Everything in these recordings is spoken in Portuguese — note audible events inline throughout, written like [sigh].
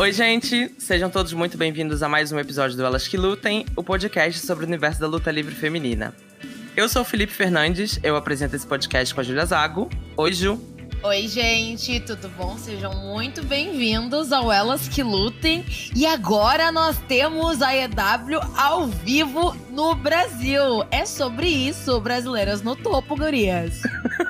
Oi, gente! Sejam todos muito bem-vindos a mais um episódio do Elas Que Lutem, o podcast sobre o universo da luta livre feminina. Eu sou o Felipe Fernandes, eu apresento esse podcast com a Julia Zago. Oi, Ju! Oi, gente, tudo bom? Sejam muito bem-vindos ao Elas Que Lutem. E agora nós temos a EW ao vivo no Brasil. É sobre isso, brasileiras no topo, gurias.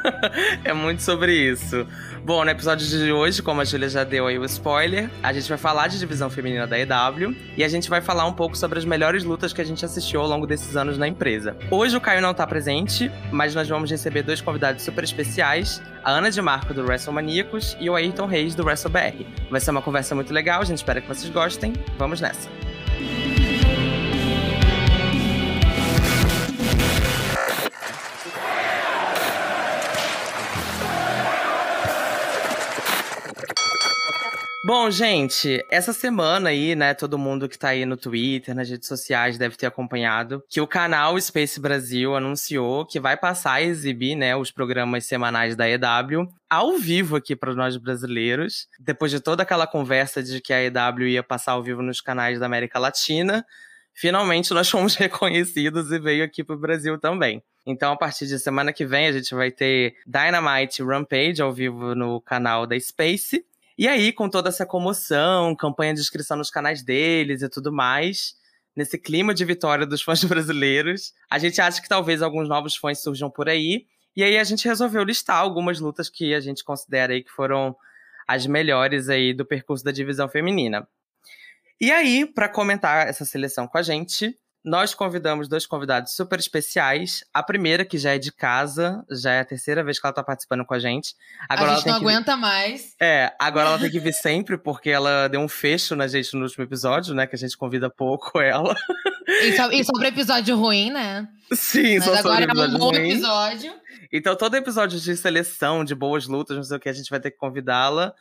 [laughs] é muito sobre isso. Bom, no episódio de hoje, como a Julia já deu aí o spoiler, a gente vai falar de divisão feminina da EW e a gente vai falar um pouco sobre as melhores lutas que a gente assistiu ao longo desses anos na empresa. Hoje o Caio não tá presente, mas nós vamos receber dois convidados super especiais, a Ana de Marco do WrestleManiacos e o Ayrton Reis do WrestleBR. Vai ser uma conversa muito legal, a gente espera que vocês gostem. Vamos nessa. Bom, gente, essa semana aí, né, todo mundo que tá aí no Twitter, nas redes sociais, deve ter acompanhado que o canal Space Brasil anunciou que vai passar a exibir, né, os programas semanais da EW ao vivo aqui para nós brasileiros. Depois de toda aquela conversa de que a EW ia passar ao vivo nos canais da América Latina, finalmente nós fomos [laughs] reconhecidos e veio aqui pro Brasil também. Então, a partir de semana que vem, a gente vai ter Dynamite Rampage ao vivo no canal da Space. E aí, com toda essa comoção, campanha de inscrição nos canais deles e tudo mais, nesse clima de vitória dos fãs [laughs] brasileiros, a gente acha que talvez alguns novos fãs surjam por aí. E aí a gente resolveu listar algumas lutas que a gente considera aí que foram as melhores aí do percurso da divisão feminina. E aí, para comentar essa seleção com a gente, nós convidamos dois convidados super especiais. A primeira, que já é de casa, já é a terceira vez que ela tá participando com a gente. Agora a gente não aguenta vir... mais. É, agora ela tem que vir sempre, porque ela deu um fecho na gente no último episódio, né? Que a gente convida pouco ela. E, so, e sobre episódio ruim, né? Sim, Mas só agora sobre é um bom ruim. episódio. Então, todo episódio de seleção, de boas lutas, não sei o que, a gente vai ter que convidá-la.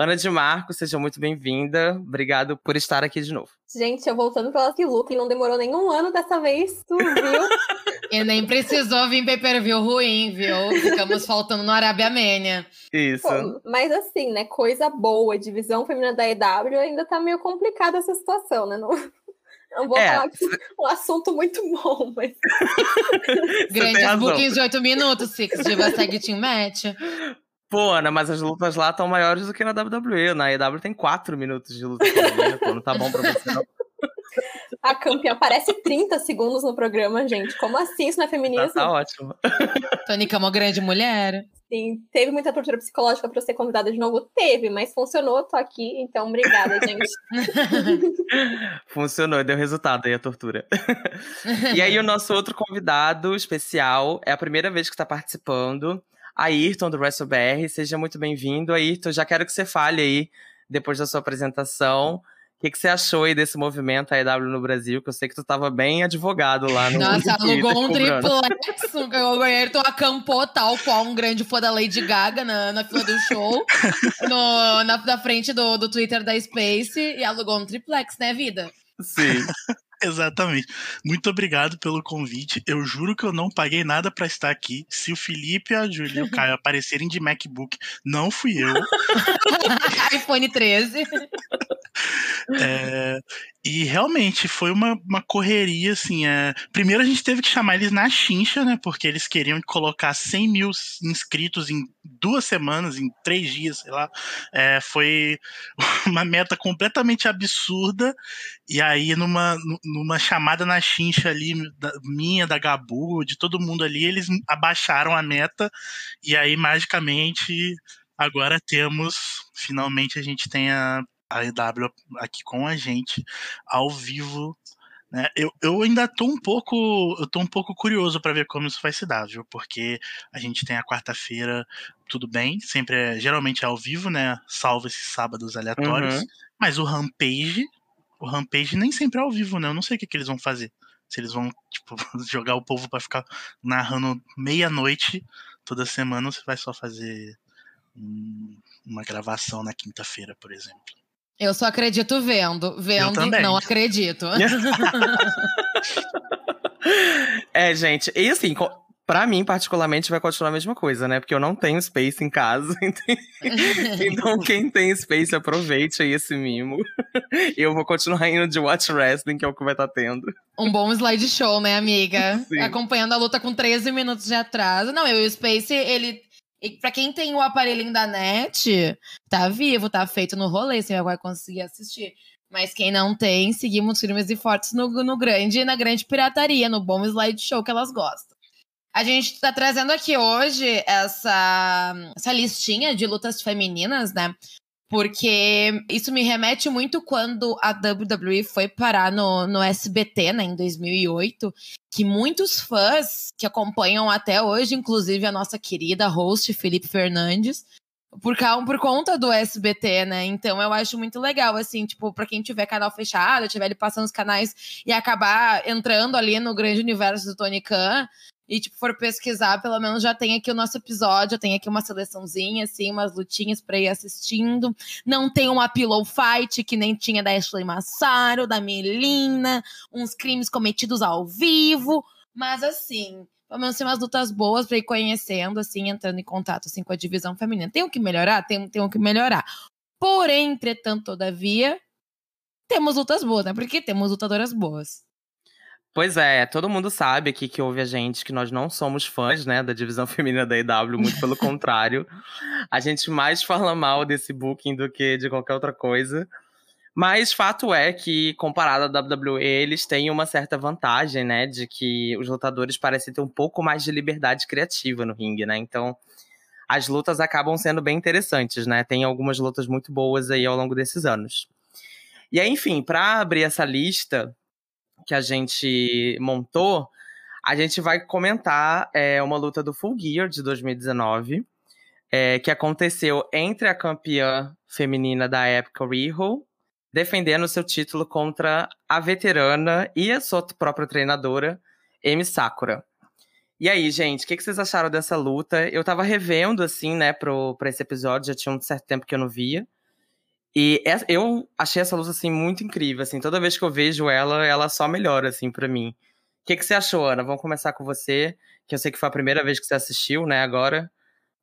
Ana de Marco, seja muito bem-vinda. Obrigado por estar aqui de novo. Gente, eu voltando pelas que luta e não demorou nenhum ano dessa vez, tu viu? [laughs] e nem precisou vir pay per view ruim, viu? Ficamos faltando no Arábia Mania. Isso. Pô, mas assim, né? Coisa boa, divisão feminina da EW ainda tá meio complicada essa situação, né? Não, não vou é, falar que é um assunto muito bom, mas. [laughs] Grandes bookings de 8 minutos, Six. Diva segue Team Match. [laughs] Pô, Ana, mas as lutas lá estão maiores do que na WWE. Na EW tem 4 minutos de luta. pô, não tá bom pra você, não. A campeã aparece 30 segundos no programa, gente. Como assim? Isso não é feminismo? Tá, tá ótimo. Tônica é uma grande mulher. Sim, teve muita tortura psicológica para ser convidada de novo? Teve, mas funcionou, tô aqui, então obrigada, [laughs] gente. funcionou, deu resultado aí a tortura. e aí, o nosso outro convidado especial é a primeira vez que está participando. Ayrton, do WrestleBR. Seja muito bem-vindo. Ayrton, já quero que você fale aí, depois da sua apresentação, o que, que, você achou aí desse movimento AEW no Brasil? Que eu sei que tu estava bem advogado lá no Nossa, [laughs] alugou um triplex. o Ayrton acampou tal qual um grande fã da Lady Gaga na, na fila do show, [laughs] no, na, na frente do, do Twitter da Space, e alugou um triplex, né, vida? Sim. Exatamente. Muito obrigado pelo convite. Eu juro que eu não paguei nada para estar aqui. Se o Felipe, a Júlia e o Caio [laughs] aparecerem de MacBook, não fui eu. [laughs] iPhone 13. É, e realmente foi uma, uma correria, assim. É, primeiro a gente teve que chamar eles na chincha, né? Porque eles queriam colocar 100 mil inscritos em duas semanas, em três dias, sei lá. É, foi [laughs] uma meta completamente absurda. E aí, numa, numa chamada na chincha ali, da, minha, da Gabu, de todo mundo ali, eles abaixaram a meta. E aí, magicamente, agora temos. Finalmente a gente tem a a EW aqui com a gente, ao vivo. Né? Eu, eu ainda tô um pouco. Eu tô um pouco curioso para ver como isso vai se dar, viu? Porque a gente tem a quarta-feira, tudo bem, sempre é, geralmente é ao vivo, né? Salvo esses sábados aleatórios. Uhum. Mas o Rampage, o Rampage nem sempre é ao vivo, né? Eu não sei o que, que eles vão fazer. Se eles vão, [laughs] tipo, [laughs] jogar o povo para ficar narrando meia-noite toda semana, ou se vai só fazer uma gravação na quinta-feira, por exemplo. Eu só acredito vendo. Vendo, não acredito. [laughs] é, gente. E assim, Pra mim, particularmente, vai continuar a mesma coisa, né? Porque eu não tenho Space em casa. [laughs] então, quem tem Space, aproveite aí esse mimo. Eu vou continuar indo de Watch Wrestling, que é o que vai estar tá tendo. Um bom slideshow, né, amiga? Sim. Acompanhando a luta com 13 minutos de atraso. Não, eu, o Space, ele. Pra quem tem o aparelhinho da net, tá vivo, tá feito no rolê, você vai conseguir assistir. Mas quem não tem, seguimos firmes e fortes no, no grande na grande pirataria, no bom slideshow que elas gostam. A gente está trazendo aqui hoje essa, essa listinha de lutas femininas, né? Porque isso me remete muito quando a WWE foi parar no, no SBT, né, em 2008, que muitos fãs que acompanham até hoje, inclusive a nossa querida host Felipe Fernandes, por, por conta do SBT, né? Então eu acho muito legal, assim, tipo, pra quem tiver canal fechado, tiver ele passando os canais e acabar entrando ali no grande universo do Tony Khan, e, tipo, for pesquisar, pelo menos já tem aqui o nosso episódio, tem aqui uma seleçãozinha, assim, umas lutinhas pra ir assistindo. Não tem uma pillow fight, que nem tinha da Ashley Massaro, da Melina, uns crimes cometidos ao vivo, mas, assim, pelo menos tem umas lutas boas pra ir conhecendo, assim, entrando em contato, assim, com a divisão feminina. Tem o que melhorar? Tem, tem o que melhorar. Porém, entretanto, todavia, temos lutas boas, né? Porque temos lutadoras boas. Pois é, todo mundo sabe aqui que ouve a gente que nós não somos fãs, né, da divisão [laughs] feminina da EW, muito pelo [laughs] contrário. A gente mais fala mal desse booking do que de qualquer outra coisa. Mas fato é que, comparado à WWE, eles têm uma certa vantagem, né, de que os lutadores parecem ter um pouco mais de liberdade criativa no ringue, né? Então, as lutas acabam sendo bem interessantes, né? Tem algumas lutas muito boas aí ao longo desses anos. E aí, enfim, para abrir essa lista, que a gente montou, a gente vai comentar é, uma luta do Full Gear de 2019, é, que aconteceu entre a campeã feminina da época, Riho, defendendo seu título contra a veterana e a sua própria treinadora, Emi Sakura. E aí, gente, o que, que, vocês acharam dessa luta? Eu tava revendo, assim, né, pro, pra esse episódio, já tinha um certo tempo que eu não via. E eu achei essa luta, assim, muito incrível, assim. Toda vez que eu vejo ela, ela só melhora, assim, para mim. O que, que você achou, Ana? Vamos começar com você, que eu sei que foi a primeira vez que você assistiu, né, agora.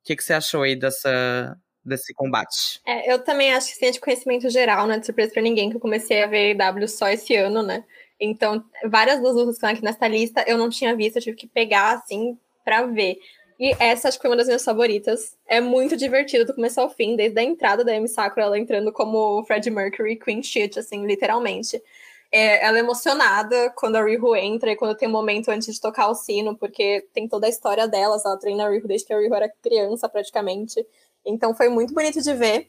O que, que você achou aí dessa, desse combate? É, eu também acho que sim, é de conhecimento geral, né, de surpresa pra ninguém, que eu comecei a ver W só esse ano, né. Então, várias das lutas que estão aqui nessa lista eu não tinha visto, eu tive que pegar, assim, pra ver. E essa acho que foi uma das minhas favoritas. É muito divertido do começo ao fim, desde a entrada da Amy Sakura, ela entrando como Fred Mercury, Queen Shit, assim, literalmente. É, ela é emocionada quando a Rihu entra e quando tem um momento antes de tocar o sino, porque tem toda a história delas. Ela treina a Rihu desde que a Rihu era criança, praticamente. Então foi muito bonito de ver.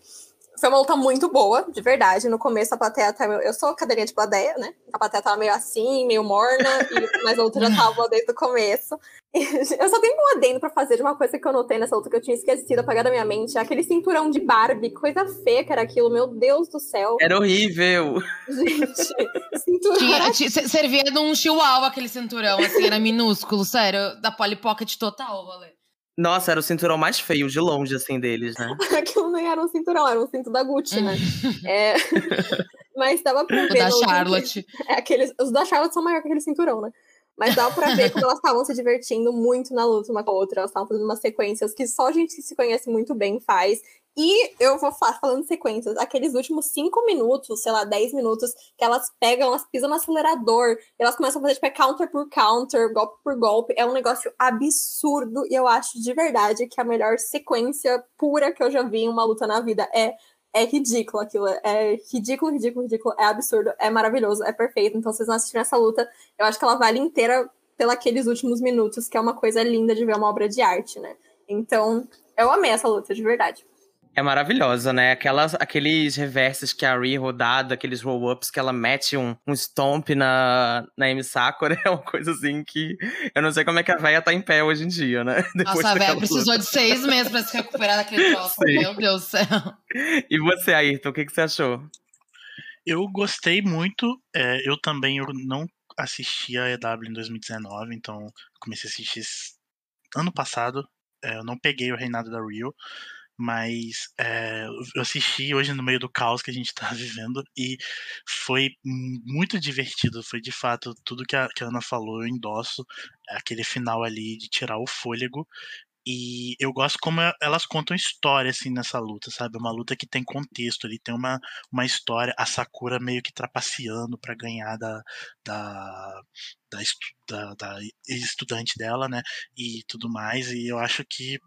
Foi uma luta muito boa, de verdade. No começo a plateia tava. Eu sou cadeirinha de plateia, né? A plateia tava meio assim, meio morna, e... mas a luta já tava desde o começo. Eu só tenho um adendo pra fazer de uma coisa que eu notei nessa luta que eu tinha esquecido, apagado da minha mente. Aquele cinturão de Barbie, coisa feia que era aquilo, meu Deus do céu. Era horrível. Gente, [laughs] cinturão. Tinha, tinha, servia de um chihuahua aquele cinturão, assim, era minúsculo, sério. Da Polly Pocket total, valeu. Nossa, era o cinturão mais feio de longe, assim, deles, né? [laughs] Aquilo nem era um cinturão, era um cinto da Gucci, né? [laughs] é... [laughs] Mas dava pra ver. O da Charlotte. É, aqueles... Os da Charlotte são maiores que aquele cinturão, né? Mas dá pra ver [laughs] como elas estavam se divertindo muito na luta uma com a outra. Elas estavam fazendo umas sequências que só gente que se conhece muito bem faz. E eu vou falar, falando sequências, aqueles últimos cinco minutos, sei lá, dez minutos, que elas pegam, elas pisam no acelerador, elas começam a fazer, tipo, é counter por counter, golpe por golpe. É um negócio absurdo. E eu acho de verdade que a melhor sequência pura que eu já vi em uma luta na vida é é ridículo aquilo. É ridículo, ridículo, ridículo. É absurdo, é maravilhoso, é perfeito. Então, vocês não assistiram essa luta, eu acho que ela vale inteira pelos últimos minutos, que é uma coisa linda de ver uma obra de arte, né? Então, eu amei essa luta, de verdade é maravilhosa, né? Aquelas, aqueles reverses que a Ri rodado, aqueles roll-ups que ela mete um, um stomp na, na Amy Sakura, [laughs] é uma coisa assim que eu não sei como é que a véia tá em pé hoje em dia, né? [laughs] Depois Nossa, a véia precisou luta. de seis meses pra se recuperar daquele troço. Sim. Meu Deus do céu. [laughs] E você, Ayrton, o que, que você achou? Eu gostei muito. É, eu também eu não assisti a EW em 2019, então comecei a assistir ano passado. É, eu não peguei o reinado da Rio. Mas é, eu assisti hoje no meio do caos que a gente [laughs] tá vivendo e foi muito divertido. Foi de fato tudo que a, que a Ana falou, eu endosso. Aquele final ali de tirar o fôlego. E eu gosto como elas contam história, assim, nessa luta, sabe? Uma luta que tem contexto ali, tem uma, uma história, a Sakura meio que trapaceando para ganhar da, da, da, da, da estudante dela, né? E tudo mais. E eu acho que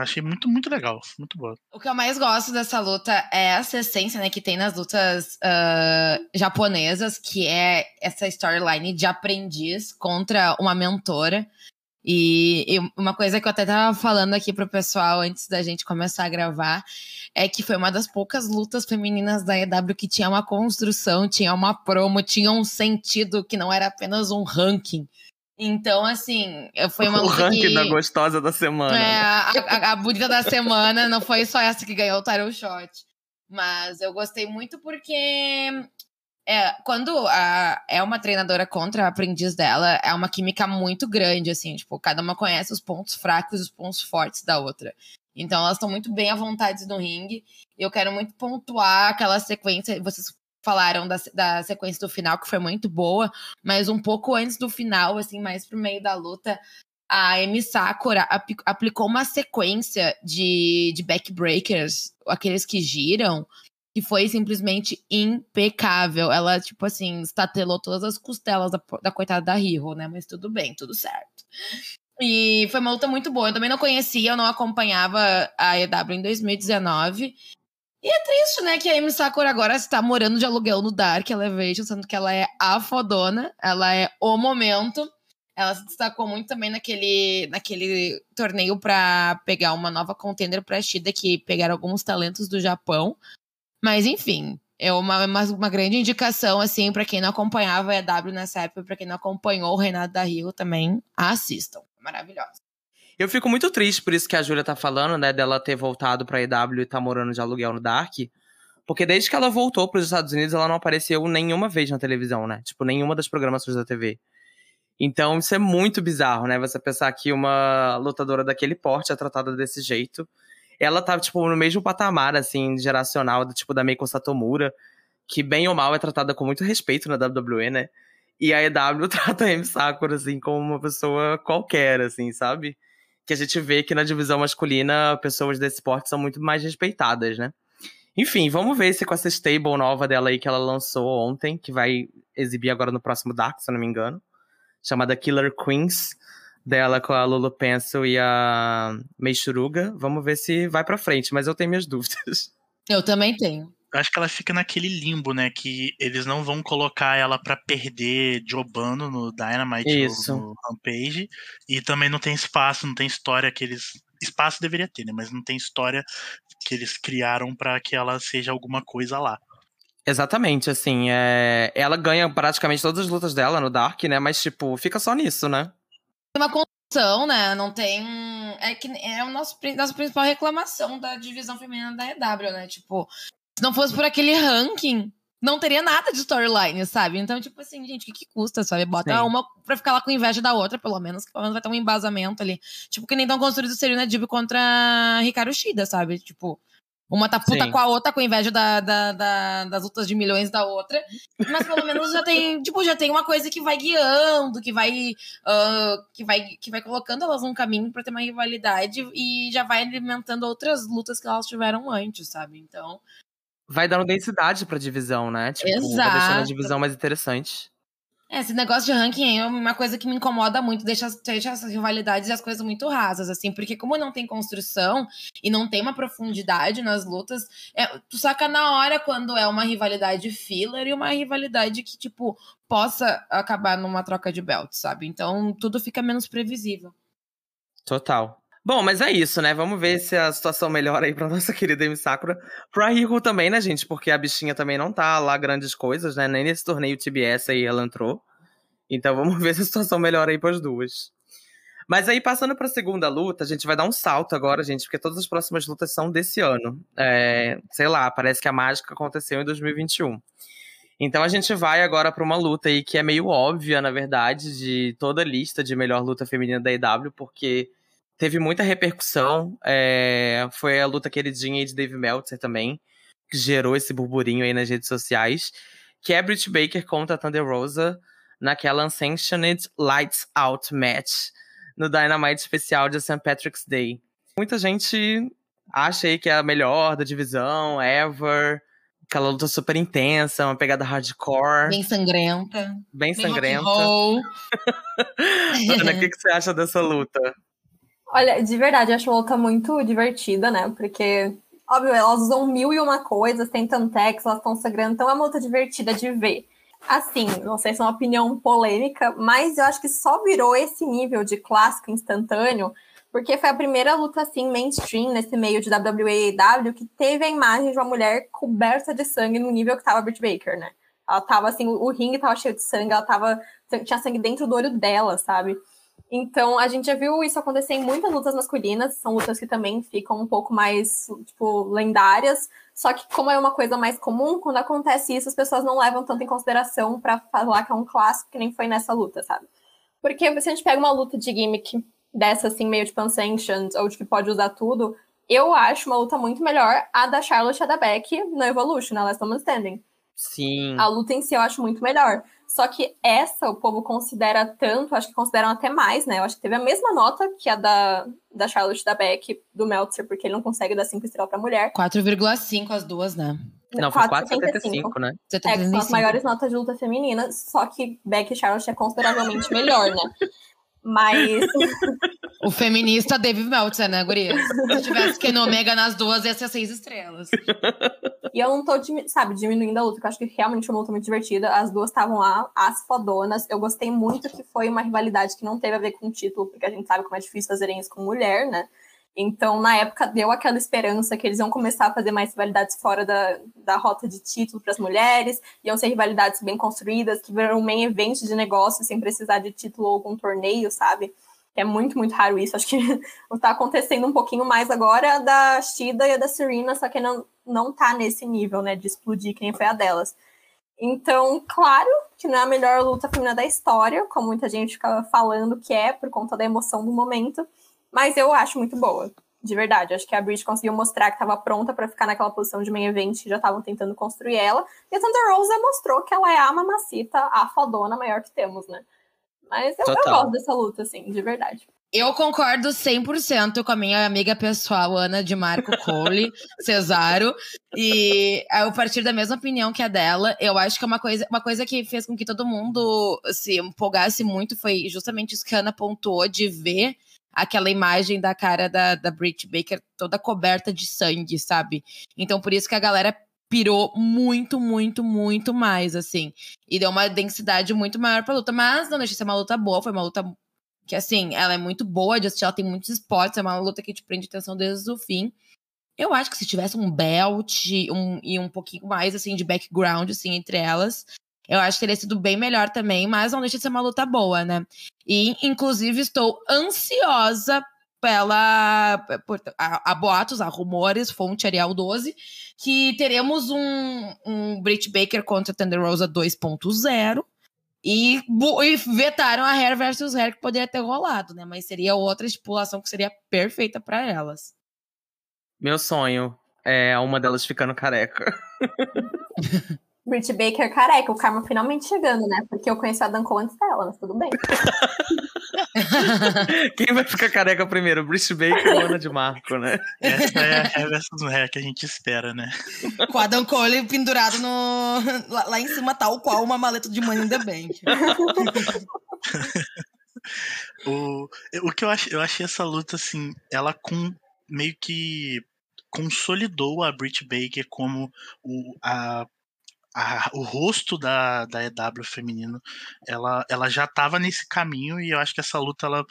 achei muito, muito legal, muito boa. O que eu mais gosto dessa luta é essa essência, né, que tem nas lutas uh, japonesas, que é essa storyline de aprendiz contra uma mentora. E, e, uma coisa que eu até tava falando aqui pro pessoal antes da gente começar a gravar é que foi uma das poucas lutas femininas da EW que tinha uma construção, tinha uma promo, tinha um sentido que não era apenas um ranking. Então, assim, foi uma O ranking que... da gostosa da semana. É, a, a, a, bonita da semana não foi só essa que ganhou o title shot. Mas eu gostei muito porque é, quando a, é uma treinadora contra a aprendiz dela, é uma química muito grande, assim, tipo, cada uma conhece os pontos fracos e os pontos fortes da outra. Então elas estão muito bem à vontade no ringue. Eu quero muito pontuar aquela sequência. Vocês falaram da, da sequência do final, que foi muito boa, mas um pouco antes do final, assim, mais pro meio da luta, a Emi Sakura aplicou uma sequência de, de backbreakers, aqueles que giram, que foi simplesmente impecável. Ela, tipo assim, estatelou todas as costelas da, da coitada da Hiro, né? Mas tudo bem, tudo certo. E foi uma luta muito boa. Eu também não conhecia, eu não acompanhava a EW em 2019. E é triste, né, que a Amy Sakura agora está morando de aluguel no Dark Elevation, sendo que ela é a fodona, ela é o momento. Ela se destacou muito também naquele, naquele torneio para pegar uma nova contender pra Shida, que pegaram alguns talentos do Japão. Mas, enfim, é uma, uma, grande indicação, assim, para quem não acompanhava a EW nessa época, pra quem não acompanhou o Reinado da Rio também, assistam. Maravilhosa. Eu fico muito triste por isso que a Júlia tá falando, né, dela ter voltado pra EW e tá morando de aluguel no Dark. Porque desde que ela voltou para os Estados Unidos, ela não apareceu nenhuma vez na televisão, né? Tipo, nenhuma das programações da TV. Então, isso é muito bizarro, né? Você pensar que uma lutadora daquele porte é tratada desse jeito. Ela tá, tipo, no mesmo patamar, assim, geracional, tipo da Meiko Satomura, que bem ou mal é tratada com muito respeito na WWE, né? E a EW [laughs] trata a Amy Sakura, assim, como uma pessoa qualquer, assim, sabe? Que a gente vê que na divisão masculina pessoas desse porte são muito mais respeitadas, né? Enfim, vamos ver se com essa stable nova dela aí que ela lançou ontem, que vai exibir agora no próximo Dark, se eu não me engano, chamada Killer Queens, dela com a Lulu Pencil e a Meishuruga. Vamos ver se vai pra frente, mas eu tenho minhas [laughs] dúvidas. Eu também tenho acho que ela fica naquele limbo, né? Que eles não vão colocar ela para perder jobando no Dynamite Isso. no, no Rampage. E também não tem espaço, não tem história que eles. Espaço deveria ter, né? Mas não tem história que eles criaram para que ela seja alguma coisa lá. Exatamente, assim, é... ela ganha praticamente todas as lutas dela no Dark, né? Mas, tipo, fica só nisso, né? Tem uma condição, né? Não tem. É que é a nossa, nossa principal reclamação da divisão feminina da EW, né? Tipo, se não fosse por aquele ranking, não teria nada de storyline, sabe? Então, tipo assim, gente, o que, que custa, sabe? Bota Sim. uma pra ficar lá com inveja da outra, pelo menos, que pelo menos vai ter um embasamento ali. Tipo, que nem tão construído Serena Dib contra Ricardo Shida, sabe? Tipo, uma tá puta Sim. com a outra, com inveja da, da, da, das lutas de milhões da outra. Mas pelo menos já tem, tipo, já tem uma coisa que vai guiando, que vai, uh, que vai, que vai colocando elas num caminho para ter uma rivalidade e já vai alimentando outras lutas que elas tiveram antes, sabe? Então, vai dando densidade pra divisão, né? Tipo, Exato. vai deixando a divisão mais interessante. É, esse negócio de ranking é uma coisa que me incomoda muito, deixa, deixa as rivalidades e as coisas muito rasas, assim, porque como não tem construção e não tem uma profundidade nas lutas, é, tu saca na hora quando é uma rivalidade filler e uma rivalidade que, tipo, possa acabar numa troca de belt, sabe? Então tudo fica menos previsível. Total. Bom, mas é isso, né? Vamos ver se a situação melhora aí pra [laughs] nossa querida Emi Sakura. Pra Rico também, né, gente? Porque a bichinha também não tá lá grandes coisas, né? Nem nesse torneio TBS aí ela entrou. Então [laughs] vamos ver se a situação melhora aí pras duas. Mas aí, passando pra segunda luta, a gente vai dar um salto agora, gente, porque todas as próximas lutas são desse ano. É, sei lá, parece que a mágica aconteceu em 2021. Então a gente vai agora para uma luta aí que é meio óbvia, na verdade, de toda a lista de melhor luta feminina da EW, porque teve muita repercussão. É, foi a luta queridinha de Dave Meltzer também, que gerou esse burburinho aí nas redes sociais. Que é Britt Baker contra a Thunder Rosa naquela Unsanctioned Lights Out match no Dynamite especial de St. Patrick's Day. Muita gente acha aí que é a melhor da divisão, ever. Aquela luta super intensa, uma pegada hardcore. Bem sangrenta. Bem, bem sangrenta. [laughs] Ana, o que, que você acha dessa luta? Olha, de verdade, eu acho luta muito divertida, né? Porque, óbvio, elas usam mil e uma coisas, tem tantex, elas estão sangrando, então é uma luta divertida de ver. Assim, não sei se é uma opinião polêmica, mas eu acho que só virou esse nível de clássico instantâneo porque foi a primeira luta assim mainstream nesse meio de WWE e AEW que teve a imagem de uma mulher coberta de sangue no nível que tava a Britt Baker, né? Ela tava assim, o ringue tava cheio de sangue, ela tava tinha sangue dentro do olho dela, sabe? Então, a gente já viu isso acontecer em muitas lutas masculinas, são lutas que também ficam um pouco mais, tipo, lendárias, só que como é uma coisa mais comum, quando acontece isso, as pessoas não levam tanto em consideração para falar que é um clássico, que nem foi nessa luta, sabe? Porque se a gente pega uma luta de gimmick dessa, assim, meio tipo unsanctioned, ou de que pode usar tudo, eu acho uma luta muito melhor a da Charlotte e a da Beck no Evolution, na Last Woman Standing. Sim. A luta em si eu acho muito melhor. Só que essa o povo considera tanto, acho que consideram até mais, né? Eu acho que teve a mesma nota que a da, da Charlotte da Beck, do Meltzer, porque ele não consegue dar 5 estrelas pra mulher. 4,5 as duas, né? Não, foi 4,75, né? É, que são as maiores notas de luta feminina, só que Beck e Charlotte é consideravelmente melhor, né? Mas. O feminista David Meltzer, né, Guria? Se tivesse que no Omega nas duas, ia ser seis estrelas. E eu não tô, sabe, diminuindo a luta, porque eu acho que realmente foi uma luta muito divertida. As duas estavam lá, as fodonas. Eu gostei muito que foi uma rivalidade que não teve a ver com o título, porque a gente sabe como é difícil fazerem isso com mulher, né? Então, na época, deu aquela esperança que eles iam começar a fazer mais rivalidades fora da, da rota de título para as mulheres, iam ser rivalidades bem construídas, que viram um main event de negócio sem precisar de título ou algum torneio, sabe? É muito, muito raro isso. Acho que está [laughs] acontecendo um pouquinho mais agora da Shida e da Serena, só que não, não tá nesse nível, né, de explodir que nem foi a delas. Então, claro que não é a melhor luta feminina da história, como muita gente fica falando que é, por conta da emoção do momento, mas eu acho muito boa, de verdade. Acho que a Bridge conseguiu mostrar que estava pronta para ficar naquela posição de main event, já estavam tentando construir ela. E a Thunder Rosa mostrou que ela é a mamacita, a fodona maior que temos, né? Mas eu, eu gosto dessa luta, assim, de verdade. Eu concordo 100% com a minha amiga pessoal, Ana de Marco Cole, [laughs] Cesaro. E a partir da mesma opinião que a dela, eu acho que é uma coisa, uma coisa que fez com que todo mundo se empolgasse muito foi justamente isso que a Ana pontuou de ver aquela imagem da cara da, da Britt Baker toda coberta de sangue, sabe? Então por isso que a galera pirou muito, muito, muito mais, assim. E deu uma densidade muito maior pra luta. Mas não deixa de ser uma luta boa, foi uma luta que, assim, ela é muito boa de assistir, ela tem muitos esportes, é uma luta que te prende atenção desde o fim. Eu acho que se tivesse um belt um, e um pouquinho mais, assim, de background, assim, entre elas, eu acho que teria sido bem melhor também, mas não deixa de ser uma luta boa, né? E, inclusive, estou ansiosa pela. Por, a, a, boatos, a rumores, fonte Arial 12, que teremos um, um Britt Baker contra Thunder Rosa 2.0. E, e, vetaram a Hair versus Hair que poderia ter rolado, né? Mas seria outra estipulação que seria perfeita para elas. Meu sonho é uma delas ficando careca. [laughs] Britt Baker careca, o karma finalmente chegando, né? Porque eu conheci a Danko antes dela, mas tudo bem. [laughs] Quem vai ficar careca primeiro? Britt Baker ou Ana de Marco, né? Essa é a reversa do ré que a gente espera, né? Com a Dan Cole pendurado no... lá, lá, em cima, tal qual uma maleta de Money in the Bank. o, o que eu achei, eu achei essa luta, assim, ela com meio que consolidou a Britt Baker como o, a a, o rosto da, da EW feminino, ela, ela já estava nesse caminho e eu acho que essa luta ela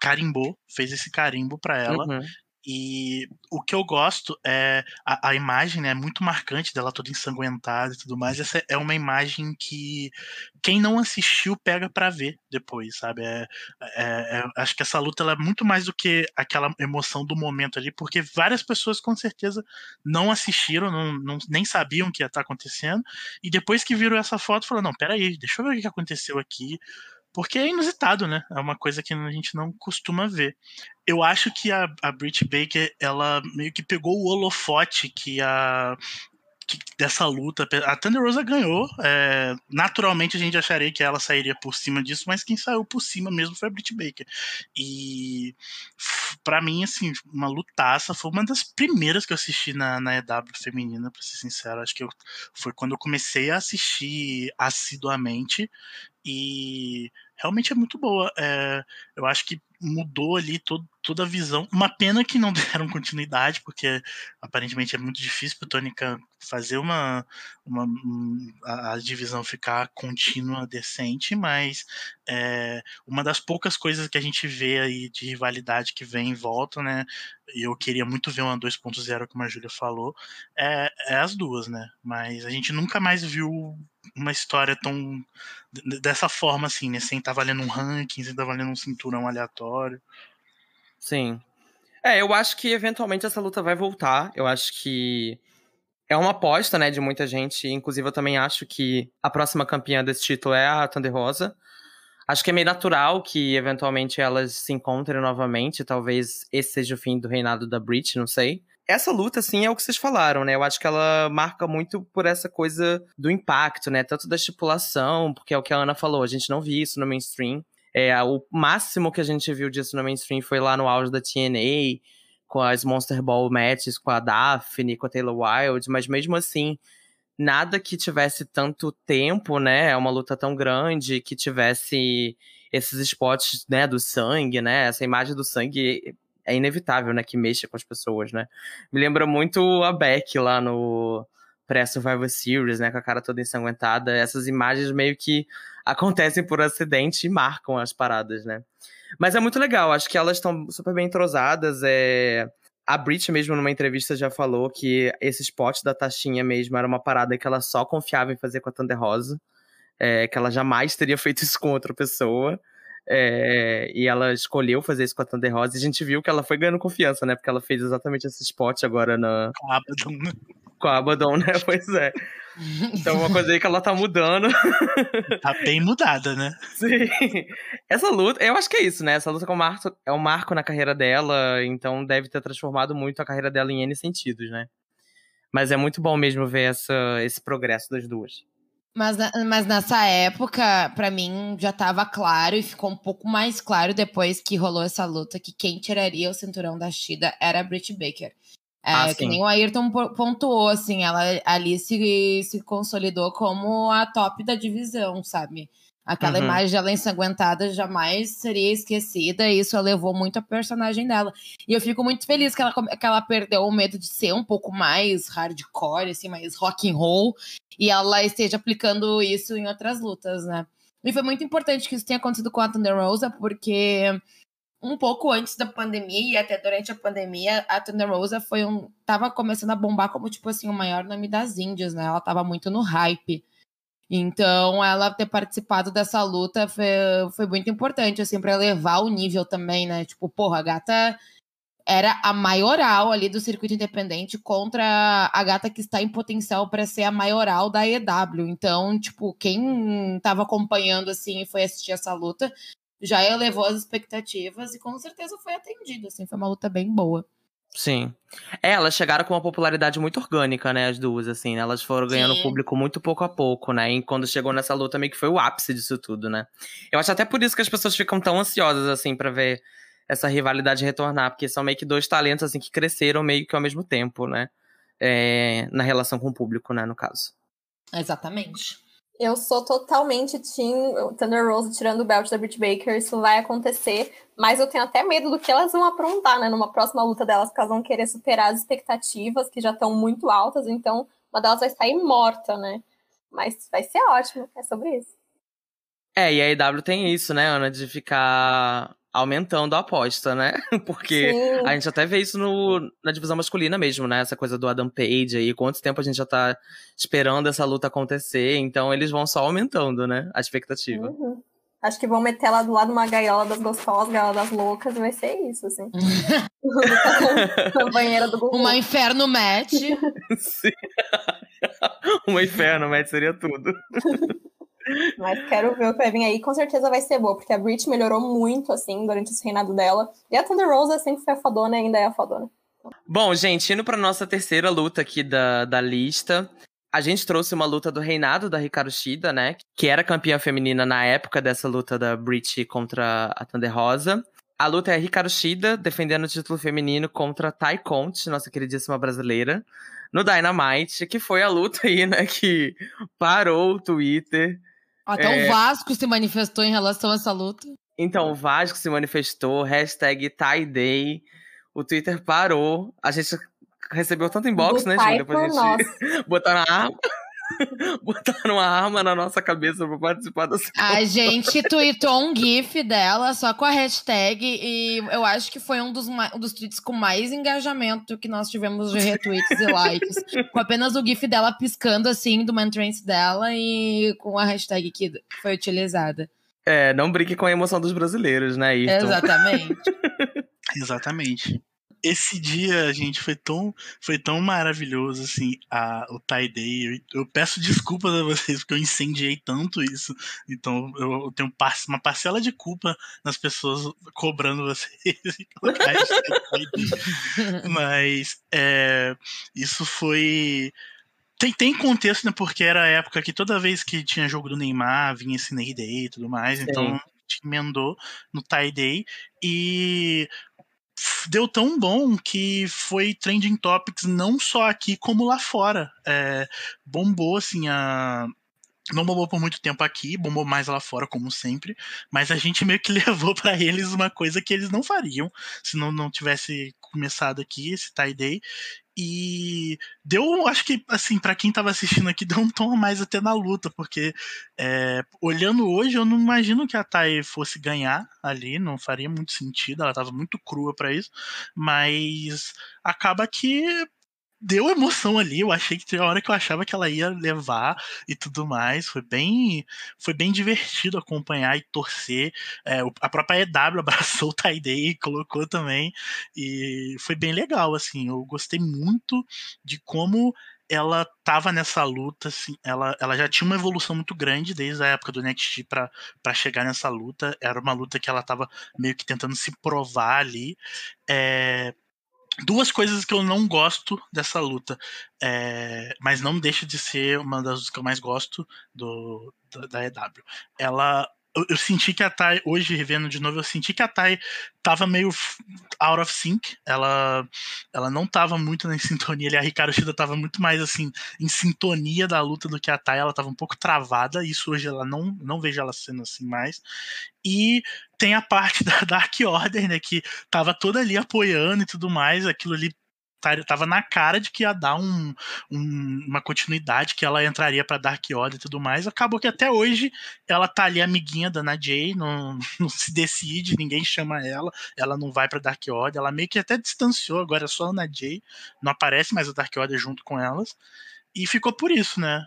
carimbou, fez esse carimbo para ela. Uhum. E o que eu gosto é a, a, imagem, né, é muito marcante dela toda ensanguentada e tudo mais. Essa é uma imagem que quem não assistiu pega para ver depois, sabe? É, é, é, acho que essa luta é muito mais do que aquela emoção do momento ali, porque várias pessoas com certeza não assistiram, não, não nem sabiam o que ia estar tá acontecendo, e depois que viram essa foto, falaram: não, peraí, deixa eu ver o que aconteceu aqui porque é inusitado, né? É uma coisa que a gente não costuma ver. Eu acho que a, a Britt Baker, ela meio que pegou o holofote que a dessa luta. A Thunder Rosa ganhou. É, naturalmente a gente acharia que ela sairia por cima disso, mas quem saiu por cima mesmo foi a Britt Baker. E para mim, assim, uma lutaça. Foi uma das primeiras que eu assisti na, na EW feminina, pra ser sincero. Acho que eu, foi quando eu comecei a assistir assiduamente. E realmente é muito boa. É, eu acho que mudou ali todo, toda a visão. Uma pena que não [laughs] deram continuidade, porque aparentemente é muito difícil para o Tônica fazer uma, uma a, a, divisão ficar contínua, decente, mas é, uma das poucas coisas que a gente vê aí de rivalidade que vem em volta, né? E eu queria muito ver uma 2.0, como a Júlia falou, é, é as duas, né? Mas a gente nunca mais viu uma história tão dessa forma assim, né? Sem estar tá valendo um ranking, sem estar tá valendo um cinturão aleatório. Sim. É, eu acho que eventualmente essa luta vai voltar. Eu acho que é uma aposta, né, de muita gente. Inclusive, eu também acho que a próxima campeã desse título é a Thunder Rosa. Acho que é meio natural que eventualmente elas se encontrem novamente. Talvez esse seja o fim do reinado da Brit, não sei. Essa luta, assim, é o que vocês falaram, né? Eu acho que ela marca muito por essa coisa do impacto, né? Tanto da estipulação, porque é o que a Ana falou, a gente não viu isso no mainstream. É, o máximo que a gente viu disso no mainstream foi lá no auge da TNA, com as Monster Ball matches com a Daphne, com a Taylor Wilde, mas mesmo assim, nada que tivesse tanto tempo, né? É uma luta tão grande, que tivesse esses spots, né, do sangue, né? Essa imagem do sangue é inevitável, né, que mexa com as pessoas, né? Me lembra muito a Beck lá no pré-Survivor Series, né, com a cara toda ensanguentada. Essas imagens meio que acontecem por acidente e marcam as paradas, né? Mas é muito legal, acho que elas estão super bem entrosadas. É... A Brit mesmo, numa entrevista, já falou que esse spot da taxinha mesmo era uma parada que ela só confiava em fazer com a Thunder Rosa. É, que ela jamais teria [laughs] feito isso com outra pessoa. É, e ela escolheu fazer isso com a Thunder Rosa. E a gente viu que ela foi ganhando confiança, né? Porque ela fez exatamente esse spot agora na. Com a Abaddon, né? Com a Abaddon, né? [laughs] Pois é. Então, uma coisa aí que ela tá mudando. [laughs] Tá bem mudada, né? Sim. Essa luta, eu acho que é isso, né? Essa luta é um marco, é um marco na carreira dela, então deve ter transformado muito a carreira dela em N sentidos, né? Mas é muito bom mesmo ver essa, esse progresso das duas. Mas, mas nessa época, para mim, já estava claro e ficou um pouco mais claro depois que rolou essa luta que quem tiraria o cinturão da Shida era a Britt Baker. É, ah, que nem o Ayrton pontuou, assim, ela ali se, se consolidou como a top da divisão, sabe? Aquela uhum. imagem dela ensanguentada jamais seria esquecida, e isso levou muito a personagem dela. E eu fico muito feliz que ela, que ela perdeu o medo de ser um pouco mais hardcore, assim, mais rock and roll, e ela esteja aplicando isso em outras lutas, né? E foi muito importante que isso tenha acontecido com a Thunder Rosa, porque um pouco antes da pandemia e até durante a pandemia, a Thunder Rosa foi um. tava começando a bombar como, tipo assim, o maior nome das Índias, né? Ela tava muito no hype. Então, ela ter participado dessa luta foi, foi muito importante, assim, para elevar o nível também, né? Tipo, porra, a gata era a maioral ali do circuito independente contra a gata que está em potencial para ser a maioral da EW. Então, tipo, quem estava acompanhando assim e foi assistir essa luta já elevou as expectativas e com certeza foi atendido, assim, foi uma luta bem boa. Sim. É, elas chegaram com uma popularidade muito orgânica, né, as duas, assim, né? Elas foram ganhando Sim. público muito pouco a pouco, né? E quando chegou nessa luta, meio que foi o ápice disso tudo, né? Eu acho até por isso que as pessoas ficam tão ansiosas, assim, para ver essa rivalidade retornar, porque são meio que dois talentos, assim, que cresceram meio que ao mesmo tempo, né? É, na relação com o público, né, no caso. Exatamente. Eu sou totalmente Team Thunder Rose tirando o belt da Britt Baker. Isso vai acontecer. Mas eu tenho até medo do que elas vão aprontar, né? Numa próxima luta delas, porque elas vão querer superar as expectativas, que já estão muito altas. Então, uma delas vai sair morta, né? Mas vai ser ótimo. É sobre isso. É, e a EW tem isso, né, Ana? De ficar aumentando a aposta, né? [laughs] Porque Sim. a gente até vê isso no, na divisão masculina mesmo, né? Essa coisa do Adam Page aí, quanto tempo a gente já tá esperando essa luta acontecer, então eles vão só aumentando, né? A expectativa. Uhum. Acho que vão meter ela do lado uma gaiola das gostosas, gaiola das loucas, e vai ser isso, assim. [laughs] banheira do Google. Uma inferno match. [laughs] Sim. Uma inferno match seria tudo. Mas quero ver o que vai vir aí. Com certeza vai ser boa, porque a Brit melhorou muito, assim, durante esse reinado dela. E a Thunder Rosa sempre foi a fodona e ainda é a fodona. Bom, gente, indo pra nossa terceira luta aqui da, da lista. A gente trouxe uma luta do reinado da Ricardo Shida, né? Que era campeã feminina na época dessa luta da Brit contra a Thunder Rosa. A luta é a Ricardo Shida defendendo o título feminino contra Tai Conte, nossa queridíssima brasileira, no Dynamite, que foi a luta aí, né, que parou o Twitter. Até é... o Vasco se manifestou em relação a essa luta. Então, o Vasco se manifestou, hashtag TieDay. O Twitter parou. A gente recebeu tanto inbox, Do né, Júlia? Pra gente [laughs] botar na arma. [laughs] botaram uma arma na nossa cabeça pra participar da A gente tweetou um GIF dela só com a hashtag e eu acho que foi um dos, um dos tweets com mais engajamento que nós tivemos de retweets e likes. Com apenas o GIF dela piscando assim do entrance dela e com a hashtag que foi utilizada. É, não brinque com a emoção dos brasileiros, né, Ayrton? Exatamente. Exatamente esse dia, gente, foi tão, foi tão maravilhoso, assim, a, o tie day. Eu, eu, peço desculpas a vocês porque eu incendiei tanto isso. Então eu, eu tenho uma parcela de culpa nas pessoas cobrando vocês. [laughs] [laughs] Mas é, isso foi. Tem, tem contexto, né? Porque era a época que toda vez que tinha jogo do Neymar, vinha esse Ney Day e tudo mais. Sim. Então emendou no tie day e deu tão bom que foi trending topics não só aqui como lá fora. É, bombou assim a não bombou por muito tempo aqui, bombou mais lá fora, como sempre, mas a gente meio que [laughs] levou para eles uma coisa que eles não fariam se não, não tivesse começado aqui esse tie day. E deu, acho que, assim, para quem tava assistindo aqui, [laughs] deu um tom a mais até na luta, porque é, olhando hoje, eu não imagino que a Tai fosse ganhar ali, não faria muito sentido, ela tava muito crua para isso, mas acaba que deu emoção ali. Eu achei que a hora que eu achava que ela ia levar e tudo mais. Foi bem, foi bem divertido acompanhar e torcer. É, a própria EW [laughs] abraçou o Taidei e colocou também. E foi bem legal, assim. Eu gostei muito de como ela tava nessa luta, assim, ela, ela já tinha uma evolução muito grande desde a época do NXT para chegar nessa luta. Era uma luta que ela tava meio que tentando se provar ali. É, duas coisas que eu não gosto dessa luta, é, mas não deixa de ser uma das que eu mais gosto do, da, da EW. Ela eu, senti que a Tai, hoje revendo de novo, eu senti que a Tai tava meio out of sync. Ela, ela não tava muito na [laughs] sintonia. Ali, a Ricardo Shida tava muito mais assim, em sintonia da luta do que a Tai. Ela tava um pouco travada. Isso hoje ela não, não vejo ela sendo assim mais. E tem a parte [laughs] da Dark Order, né? Que tava toda ali apoiando e tudo mais. Aquilo ali tava na cara de que ia dar um, um, uma continuidade, que ela entraria para Dark Order e tudo mais. Acabou que até hoje ela tá ali amiguinha da Ana Jay, não, [laughs] não se decide, ninguém chama ela, ela não vai para Dark Order, ela meio que até distanciou, agora é só a Ana Jay, não aparece mais a Dark Order junto com elas. E ficou por isso, né?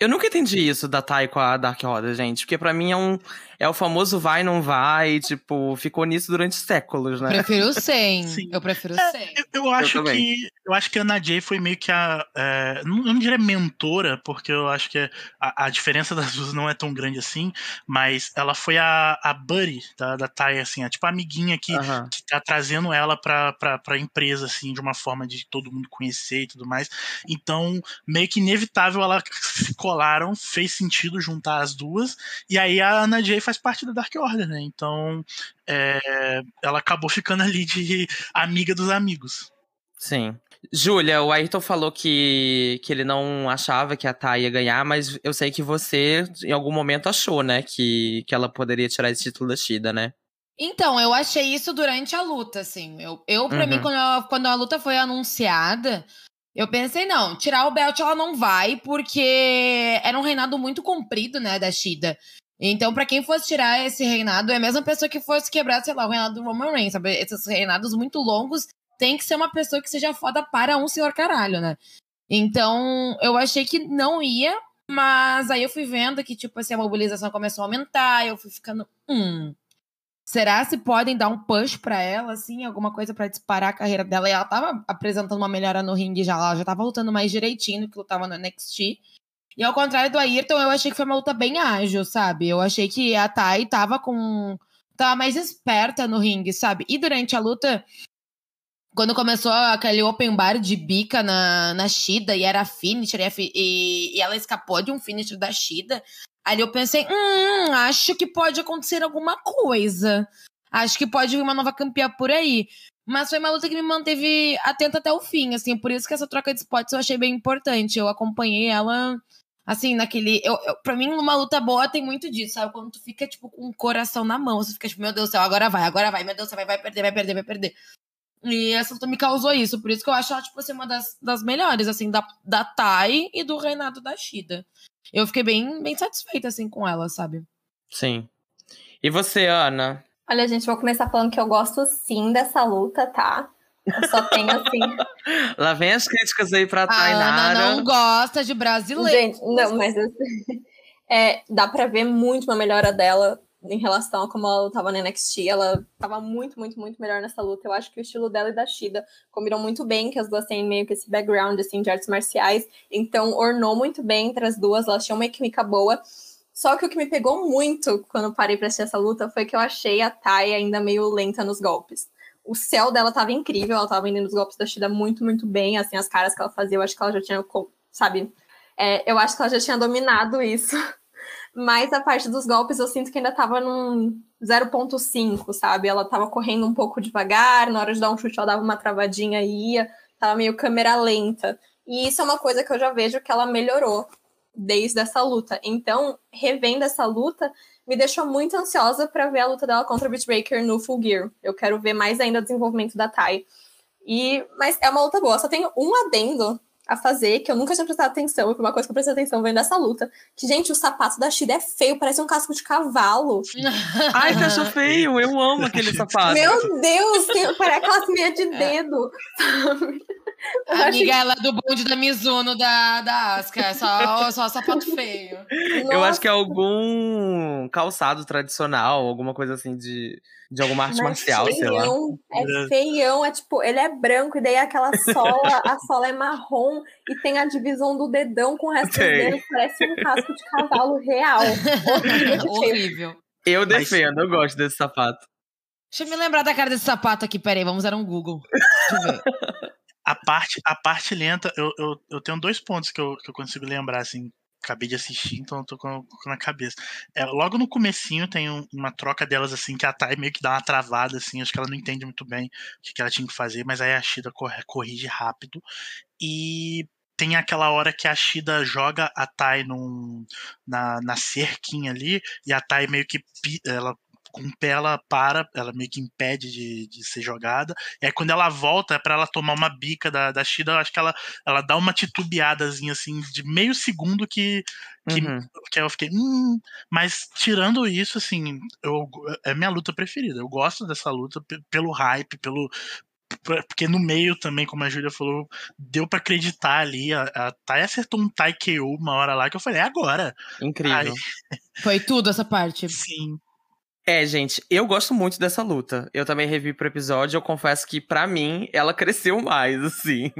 Eu nunca entendi isso da Tai com a Dark Order, gente. Porque para mim é um. É o famoso vai, não vai. Tipo, ficou nisso durante séculos, né? Prefiro sem. [laughs] Sim. Eu prefiro é, sem. Eu, eu acho eu que. Eu acho que a Ana Jay foi meio que a. É, não, não diria mentora, porque eu acho que a, a, diferença [laughs] das duas não é tão grande assim. Mas ela foi a, a buddy da, da Tai, assim. A, tipo a amiguinha que, uh -huh. que tá trazendo ela pra, pra, pra empresa, assim, de uma forma de todo mundo conhecer e tudo mais. Então, meio que inevitável ela se colaram, fez sentido juntar as duas, e aí a Ana Jay faz parte da Dark Order, né? Então é, ela acabou ficando ali de amiga dos amigos. Sim. Júlia, o Ayrton falou que, que ele não achava que a Thay ia ganhar, mas eu sei que você, em algum momento, achou, né, que, que ela poderia tirar esse título da Shida, né? Então, eu achei isso durante a luta, assim. Eu, eu pra uhum. mim, quando a, quando a luta foi anunciada, eu pensei, não, tirar o belt ela não vai, porque era um reinado muito comprido, né, da Shida. Então, para quem fosse tirar esse reinado, é a mesma pessoa que fosse quebrar, sei lá, o reinado do Roman Reigns, sabe? Esses reinados muito longos tem que ser uma pessoa que seja foda para um senhor caralho, né? Então, eu achei que não ia, mas aí eu fui vendo que, tipo assim, a mobilização começou a aumentar, eu fui ficando, hum, Será se podem dar um push para ela, assim, alguma coisa para disparar a carreira dela? E ela tava apresentando uma melhora no ringue já, ela já tava lutando mais direitinho do que lutava no NXT. E ao contrário do Ayrton, eu achei que foi uma luta bem ágil, sabe? Eu achei que a Thay tava com. tava mais esperta no ringue, sabe? E durante a luta, quando começou aquele open bar de bica na, na Shida e era finisher e, e, e ela escapou de um finisher da Shida, ali eu pensei, hum, acho que pode acontecer alguma coisa. Acho que pode vir uma nova campeã por aí. Mas foi uma luta que me manteve atenta até o fim, assim, por isso que essa troca de spots eu achei bem importante. Eu acompanhei ela Assim, naquele. Eu, eu, pra mim, numa luta boa tem muito disso, sabe? Quando tu fica, tipo, com o coração na mão, você fica, tipo, meu Deus do céu, agora vai, agora vai, meu Deus do céu, vai, vai perder, vai perder, vai perder. E essa luta me causou isso, por isso que eu acho ela, tipo, assim, uma das, das melhores, assim, da, da Tai e do reinado da Shida. Eu fiquei bem, bem satisfeita, assim, com ela, sabe? Sim. E você, Ana? Olha, gente, vou começar falando que eu gosto sim dessa luta, tá? Eu só tenho assim. [laughs] Lá vem as críticas aí pra Tainara. A Ana não gosta de brasileiro. Gente, não, mas [laughs] é, dá pra ver muito uma melhora dela em relação a como ela lutava na NXT. Ela tava muito, muito, muito melhor nessa luta. Eu acho que o estilo dela e da Shida combinam muito bem, que as duas têm meio que esse background assim, de artes marciais. Então, ornou muito bem entre as duas. Elas tinham uma química boa. Só que o que me pegou muito quando parei pra assistir essa luta foi que eu achei a Thay ainda meio lenta nos golpes o céu dela tava incrível, ela tava vendendo os golpes da Shida muito, muito bem, assim, as caras que ela fazia, eu acho que ela já tinha, sabe, é, eu acho que ela já tinha dominado isso. Mas a parte dos golpes eu sinto que ainda tava num 0.5, sabe? Ela tava correndo um pouco devagar, na hora de dar um chute ela dava uma travadinha e ia, tava meio câmera lenta. E isso é uma coisa que eu já vejo que ela melhorou desde essa luta. Então, revendo essa luta, me deixou muito ansiosa para ver a luta dela contra a Britt Baker no Full Gear. Eu quero ver mais ainda o desenvolvimento da Tai. E, mas é uma luta boa. Só tenho um adendo a fazer, que eu nunca tinha prestado atenção, e foi uma coisa que eu prestei atenção vendo essa luta. Que, gente, o sapato da Shida é feio, parece um casco de cavalo. [laughs] Ai, que achou feio, eu amo aquele sapato. Meu Deus, parece aquelas meias de é. dedo, [laughs] sabe? Amiga, achei... ela é do bonde da Mizuno da, da Asca, é só, só sapato feio. Nossa. Eu acho que é algum calçado tradicional, alguma coisa assim de, de alguma arte Mas marcial, feião, sei lá. É feião, é tipo, ele é branco, e daí aquela [laughs] sola, a sola é marrom e tem a divisão do dedão com o resto dos dedos, parece um casco de cavalo real. [laughs] Horrível. Horrível. Eu defendo, eu gosto desse sapato. Deixa eu me lembrar da cara desse sapato aqui, peraí, vamos dar um Google. Deixa eu ver. [laughs] A parte, a parte lenta, eu, eu, eu tenho dois pontos que eu, que eu consigo lembrar, assim, acabei de assistir, então eu tô com, na cabeça. É, logo no comecinho tem um, uma troca delas, assim, que a Thay meio que dá uma travada, assim, acho que ela não entende muito bem o que, que ela tinha que fazer, mas aí a Shida corrige rápido. E tem aquela hora que a Shida joga a Tai num, na, na cerquinha ali, e a Tai meio que ela com o pé ela para, ela meio que impede de, de ser jogada. E aí quando ela volta é para ela tomar uma bica da, da Shida, eu acho que ela, ela dá uma titubeadazinha assim de meio segundo que que, uhum. que eu fiquei, hum, mas tirando isso, assim, eu, é minha luta preferida. Eu gosto dessa luta pelo hype, pelo, porque no meio também, como a Júlia falou, deu para acreditar ali. A, a Thay acertou um Tai KO uma hora lá que eu falei, é agora. Incrível. Aí... [laughs] Foi tudo essa parte. Sim. É, gente, eu gosto muito dessa luta. Eu também revi pro episódio, eu confesso que para mim ela cresceu mais, [laughs] assim.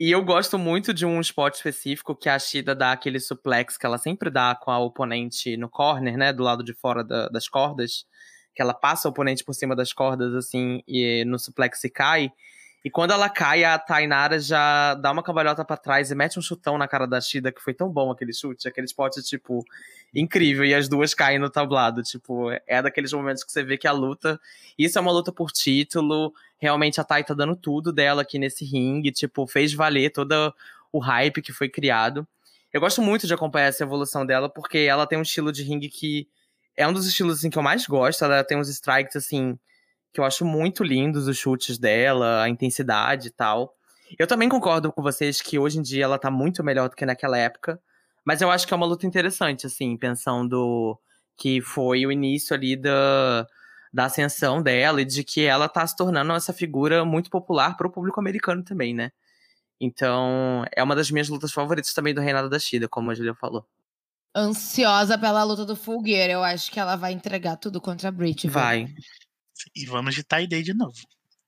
e eu gosto muito de um spot específico que a Shida dá aquele suplex que ela sempre dá com a oponente no corner, né, do lado de fora da, das cordas, que ela passa o oponente por cima das cordas assim e no suplex se cai. E quando ela cai, a Tainara já dá uma cambalhota para trás e mete um chutão na cara da Shida, que foi tão bom aquele chute, aquele spot, tipo, incrível. E as duas caem no tablado. Tipo, é daqueles momentos que você vê que a luta. Isso é uma luta por título. Realmente a Tai tá dando tudo dela aqui nesse ringue. Tipo, fez valer todo o hype que foi criado. Eu gosto muito de acompanhar essa evolução dela, porque ela tem um estilo de ringue que é um dos estilos assim, que eu mais gosto. Ela tem uns strikes assim que eu acho muito lindos os chutes dela, a intensidade e tal. Eu também concordo com vocês que hoje em dia ela tá muito melhor do que naquela época. Mas eu acho que é uma luta interessante, assim, pensando que foi o início ali da, da ascensão dela e de que ela tá se tornando essa figura muito popular pro público americano também, né? Então, é uma das minhas lutas favoritas também do Reinado da Shida, como a Julia falou. Ansiosa pela luta do Fulgueira. Eu acho que ela vai entregar tudo contra a Brit. Vai. E vamos de tie day de novo.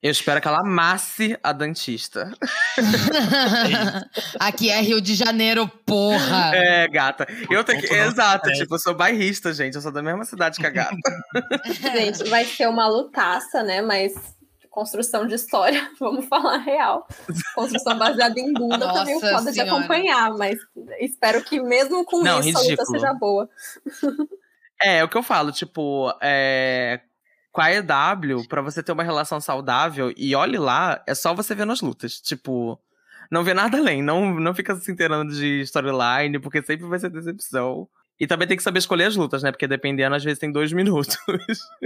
Eu espero que ela amasse a dentista. [laughs] Aqui é Rio de Janeiro, porra. É, gata. Eu tenho que... Exato, tipo, eu sou bairrista, gente. Eu sou da mesma cidade que a gata. [laughs] gente, vai ser uma lutaça, né? Mas construção de história, [laughs] vamos falar real. Construção baseada em bunda Nossa também é foda de acompanhar, mas espero que mesmo com Não, isso ridículo. a luta seja boa. É, é o que eu falo, tipo, é, com a EW, pra você ter uma relação saudável, e olhe lá, é só você ver nas lutas. Tipo, não vê nada além. Não, não fica se inteirando de storyline, porque sempre vai ser decepção. E também tem que saber escolher as lutas, né? Porque dependendo, às vezes tem dois [laughs] minutos.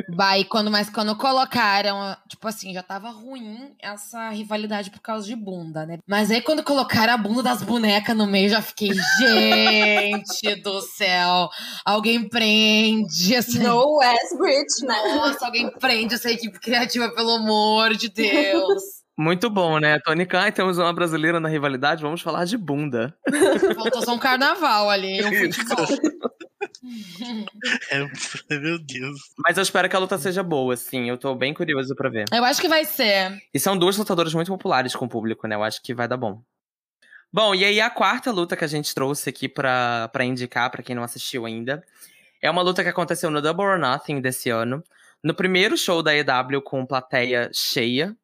Vai, quando, mas quando colocaram, tipo assim, já tava ruim essa rivalidade por causa de bunda, né? Mas aí quando colocaram a bunda das bonecas no meio, já fiquei, gente do céu, alguém prende essa. No Westbridge, né? Nossa, alguém prende essa equipe criativa, pelo amor de Deus. Muito bom, né? Tony Khan, temos uma brasileira na rivalidade, vamos falar de bunda. [laughs] Faltou só um carnaval ali, um futebol. [laughs] É, meu Deus. Mas eu espero que a luta seja boa, sim. Eu tô bem curioso pra ver. Eu acho que vai ser. E são duas lutadoras muito populares com o público, né? Eu acho que vai dar bom. Bom, e aí a quarta luta que a gente trouxe aqui pra, pra indicar, pra quem não assistiu ainda, é uma luta que aconteceu no Double or Nothing desse ano. No primeiro show da EW com plateia cheia,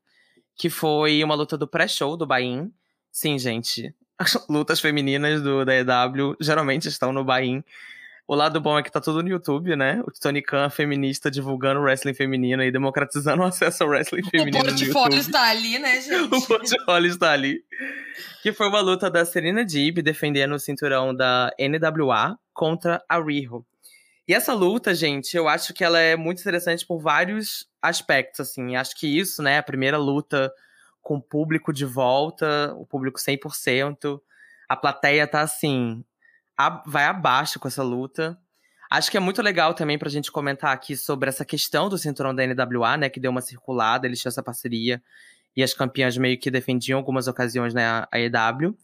que foi uma luta do pré-show do Bahia. Sim, gente. [laughs] As lutas femininas do, da EW geralmente estão no Bahia. O lado bom é que tá tudo no YouTube, né? O Tony Khan, feminista, divulgando o wrestling feminino e democratizando o acesso ao wrestling feminino. O portfólio está ali, né, [laughs] gente? o portfólio está ali. Que foi uma luta da Serena Deeb defendendo o cinturão da NWA contra a Riho. E essa luta, gente, eu acho que ela é muito interessante por vários aspectos, assim. Acho que isso, né, a primeira luta com o público de volta, o público 100%. A plateia tá, assim, a, vai abaixo com essa luta. Acho que é muito legal também pra gente comentar aqui sobre essa questão do cinturão da NWA, né, que deu uma circulada, eles tinham essa parceria e as campeãs meio que defendiam algumas ocasiões, né, a EW.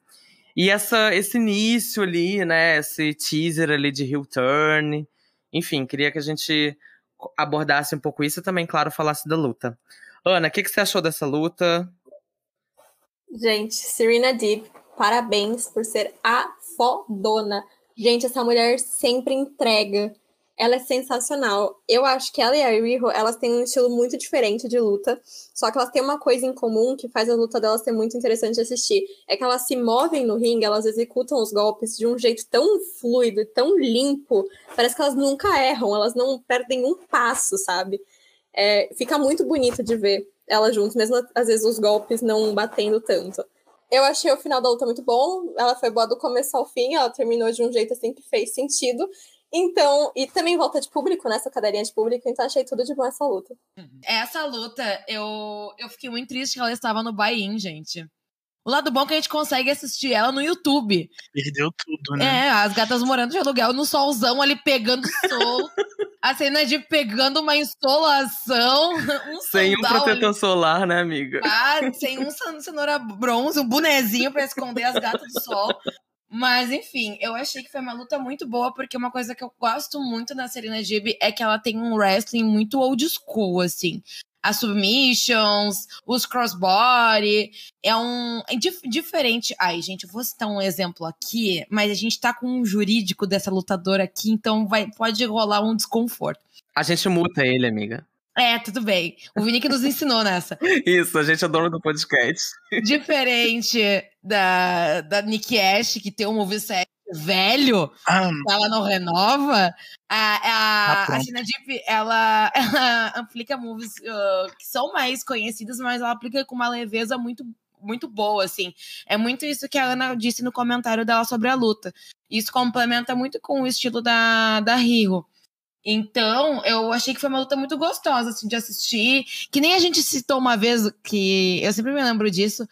E essa, esse início ali, né, esse teaser ali de heel turn, enfim, queria que a gente abordasse um pouco isso e também, claro, falasse da luta. Ana, o que, que você achou dessa luta? Gente, Serena Deep, parabéns por ser a fodona. Gente, essa mulher sempre entrega ela é sensacional. Eu acho que ela e a Riho, elas têm um estilo muito diferente de luta, só que elas têm uma coisa em comum que faz a luta delas ser muito interessante de assistir. É que elas se movem no ringue, elas executam os golpes de um jeito tão fluido, tão limpo, parece que elas nunca erram, elas não perdem um passo, sabe? É, fica muito bonito de ver elas juntas, mesmo às vezes os golpes não batendo tanto. Eu achei o final da luta muito bom. Ela foi boa do começo ao fim. Ela terminou de um jeito assim que fez sentido. Então, e também volta de público, né? Essa cadeirinha de público, então achei tudo de bom essa luta. Essa luta, eu, eu fiquei muito triste que ela estava no buy-in, gente. O lado bom é que a gente consegue assistir ela no YouTube. Perdeu tudo, né? É, as gatas morando de aluguel no solzão ali pegando sol. [laughs] a cena de pegando uma insolação. [laughs] Um sem um protetor ali. solar, né, amiga? Ah, sem um cenoura bronze, um bonezinho para esconder as gatas do sol. Mas, enfim, eu achei que foi uma luta muito boa, porque uma coisa que eu gosto muito da Serena Gib é que ela tem um wrestling muito old school, assim. As submissions, os crossbody, é um. É dif diferente. Ai, gente, eu vou citar um exemplo aqui, mas a gente tá com um jurídico dessa lutadora aqui, então vai, pode rolar um desconforto. A gente multa ele, amiga. É, tudo bem. O Vini que nos ensinou nessa. [laughs] Isso, a gente é dono do podcast. Diferente da, da Nick Ash, que tem um moveset velho, ah. ela não renova, a, a, tá a China Deep, ela, [laughs] ela aplica moves uh, que são mais conhecidas, mas ela aplica com uma leveza muito muito boa, assim. É muito isso que a Ana disse no comentário dela sobre a luta. Isso complementa muito com o estilo da, da Rio. Então, eu achei que foi uma luta muito gostosa, assim, de assistir. Que nem a gente citou uma vez, que eu sempre me lembro disso,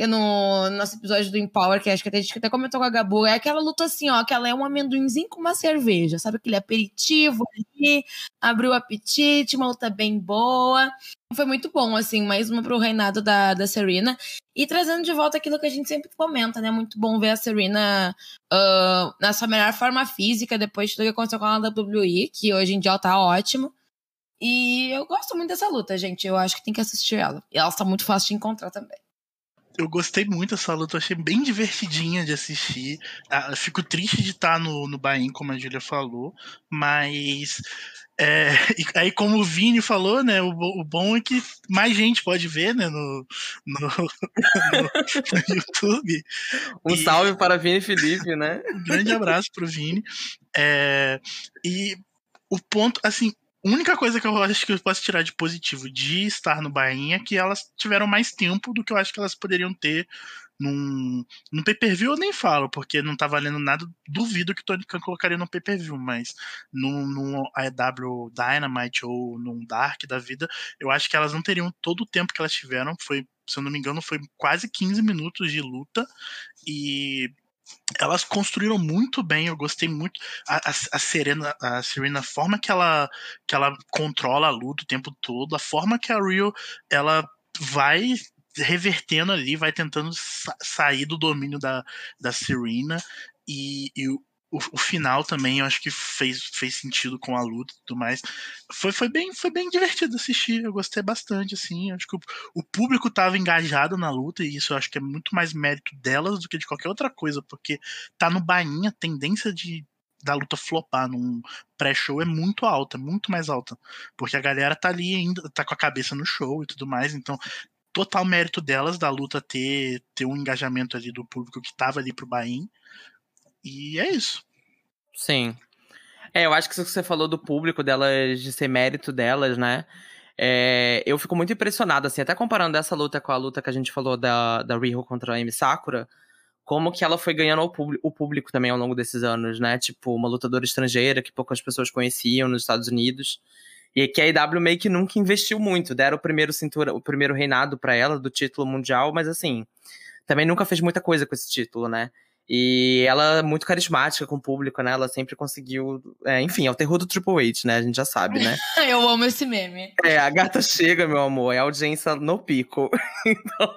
no nosso episódio do Empower, que acho que a gente até comentou com a Gabu, é aquela luta assim, ó, que ela é um amendoinzinho com uma cerveja, sabe? Aquele aperitivo ali, abriu o apetite, uma luta bem boa. Foi muito bom, assim, mais uma pro reinado da, da Serena. E trazendo de volta aquilo que a gente sempre comenta, né? Muito bom ver a Serena uh, na sua melhor forma física depois de tudo que aconteceu com a WWE, que hoje em dia ela tá ótimo. E eu gosto muito dessa luta, gente. Eu acho que tem que assistir ela. E ela está muito fácil de encontrar também. Eu gostei muito dessa luta, achei bem divertidinha de assistir. Ah, fico triste de estar no, no Bahia, como a Julia falou, mas é, [laughs] aí, como o Vini falou, né? O, o, bom é que mais gente pode ver, né? No, no, no, [laughs] no YouTube. Um e, salve para Vini Felipe, né? Um grande abraço para o Vini. É, e o ponto, assim, única coisa que eu acho que eu posso tirar de positivo de estar no Bahia é que elas tiveram mais tempo do que eu acho que elas poderiam ter num, num pay-per-view eu nem falo, porque não tá valendo nada. Duvido que Tony Khan colocaria no pay-per-view, mas num, num AEW Dynamite ou num Dark da vida, eu acho que elas não teriam todo o tempo que elas tiveram. Foi, se eu não me engano, foi quase 15 minutos de luta. E elas construíram muito bem, eu gostei muito. A, a, a, Serena, a Serena, a forma que ela, que ela controla a luta o tempo todo, a forma que a Rio ela vai revertendo ali, vai tentando sa sair do domínio da, da Serena. E, e o, o, final também eu acho que fez, fez sentido com a luta e tudo mais. Foi, foi, bem, foi bem divertido assistir, eu gostei bastante, assim. Acho que o, o público estava engajado na luta, e isso eu acho que é muito mais mérito delas do que de qualquer outra coisa, porque tá no bainha, a tendência de da luta flopar num pré-show é muito alta, muito mais alta. Porque a galera tá ali ainda, tá com a cabeça no show e tudo mais, então total mérito delas da luta ter, ter um engajamento ali do público que tava ali pro Bahia. E é isso. Sim. É, eu acho que isso que você falou do público delas, de ser mérito delas, né? É, eu fico muito impressionado, assim, até comparando essa luta com a luta que a gente falou da, da Riho contra a Amy Sakura, como que ela foi ganhando o, público também ao longo desses anos, né? Tipo, uma lutadora estrangeira que poucas pessoas conheciam nos Estados Unidos. E que a IW meio que nunca investiu muito. Deram o primeiro cintura, o primeiro reinado para ela do título mundial, mas assim, também nunca fez muita coisa com esse título, né? E ela é muito carismática com o público, né? Ela sempre conseguiu. É, enfim, é o terror do Triple H, né? A gente já sabe, né? [laughs] Eu amo esse meme. É, a gata chega, meu amor, é audiência no pico. [laughs] então,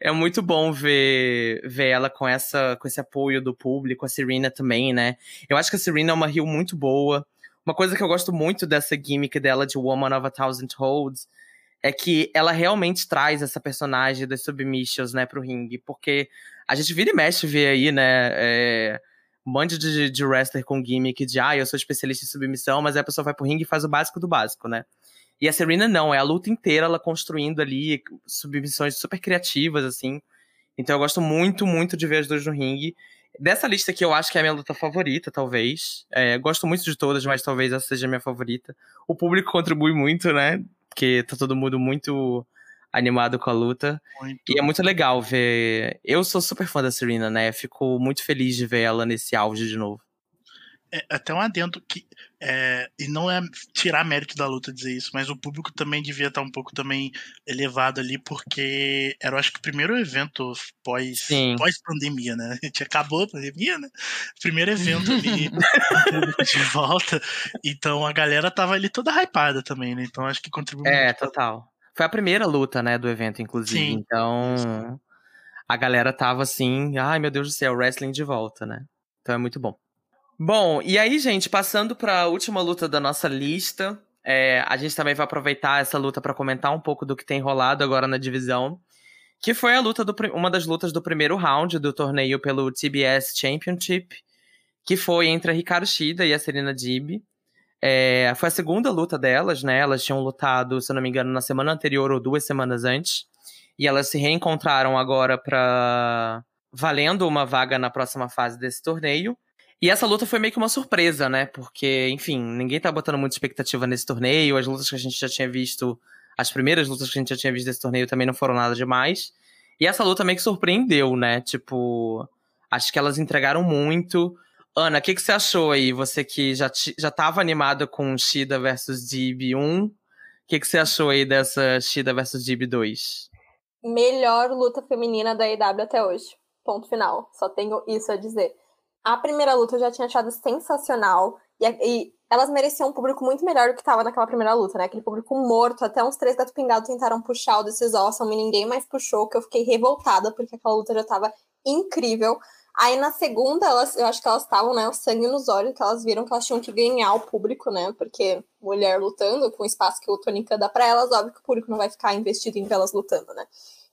é muito bom ver, ver ela com, essa, com esse apoio do público, a Serena também, né? Eu acho que a Serena é uma Rio muito boa. Uma coisa que eu gosto muito dessa gimmick dela de Woman of a Thousand Holds é que ela realmente traz essa personagem das submissions, né, pro ringue. Porque a gente vira e mexe ver aí, né, é, um monte de, de wrestler com gimmick de, ah, eu sou especialista em submissão, mas a pessoa vai pro ringue e faz o básico do básico, né. E a Serena não, é a luta inteira ela construindo ali submissões super criativas, assim. Então eu gosto muito, muito de ver as duas no ringue. Dessa lista aqui, eu acho que é a minha luta favorita, talvez. É, gosto muito de todas, mas talvez essa seja a minha favorita. O público contribui muito, né? Porque tá todo mundo muito animado com a luta. Muito. E é muito legal ver. Eu sou super fã da Serena, né? Fico muito feliz de ver ela nesse auge de novo é até um adendo que é, e não é tirar mérito da luta dizer isso, mas o público também devia estar um pouco também elevado ali porque era, eu acho que o primeiro evento pós pós pandemia, né? [laughs] A gente acabou a pandemia, né? Primeiro evento [laughs] ali de volta, então a galera tava ali toda hypada também, né? Então acho que contribuiu. É, total. Foi a primeira luta, né, do evento, inclusive. Sim. Então a galera tava assim, ai meu Deus do céu, wrestling de volta, né? Então é muito bom. Bom, e aí, gente, passando para a última luta da nossa lista, é, a gente também vai aproveitar essa luta para comentar um pouco do que tem rolado agora na divisão, que foi a luta do, uma das lutas do primeiro round do torneio pelo TBS Championship, que foi entre a Ricardo Shida e a Serena Dib. É, foi a segunda luta delas, né? Elas tinham lutado, se eu não me engano, na semana anterior ou duas semanas antes. E elas se reencontraram agora para valendo uma vaga na próxima fase desse torneio. E essa luta foi meio que uma surpresa, né? Porque, enfim, ninguém tá botando muita expectativa nesse torneio. As lutas que a gente já tinha visto, as primeiras lutas que a gente já tinha visto desse torneio também não foram nada demais. E essa luta meio que surpreendeu, né? Tipo, acho que elas entregaram muito. Ana, o que, que você achou aí? Você que já, já tava animada com Shida versus Dib 1. O que, que você achou aí dessa Shida versus Dib 2? Melhor luta feminina da EW até hoje. Ponto final. Só tenho isso a dizer. A primeira luta eu já tinha achado sensacional. E, e elas mereciam um público muito melhor do que estava naquela primeira luta, né? Aquele público morto. Até uns três gato pingados tentaram puxar o desses Awesome e ninguém mais puxou, que eu fiquei revoltada, porque aquela luta já estava incrível. Aí na segunda, elas, eu acho que elas estavam, né, o sangue nos olhos, que elas viram que elas tinham que ganhar o público, né? Porque mulher lutando com o espaço que o Tonica dá para elas, óbvio que o público não vai ficar investido em elas lutando, né?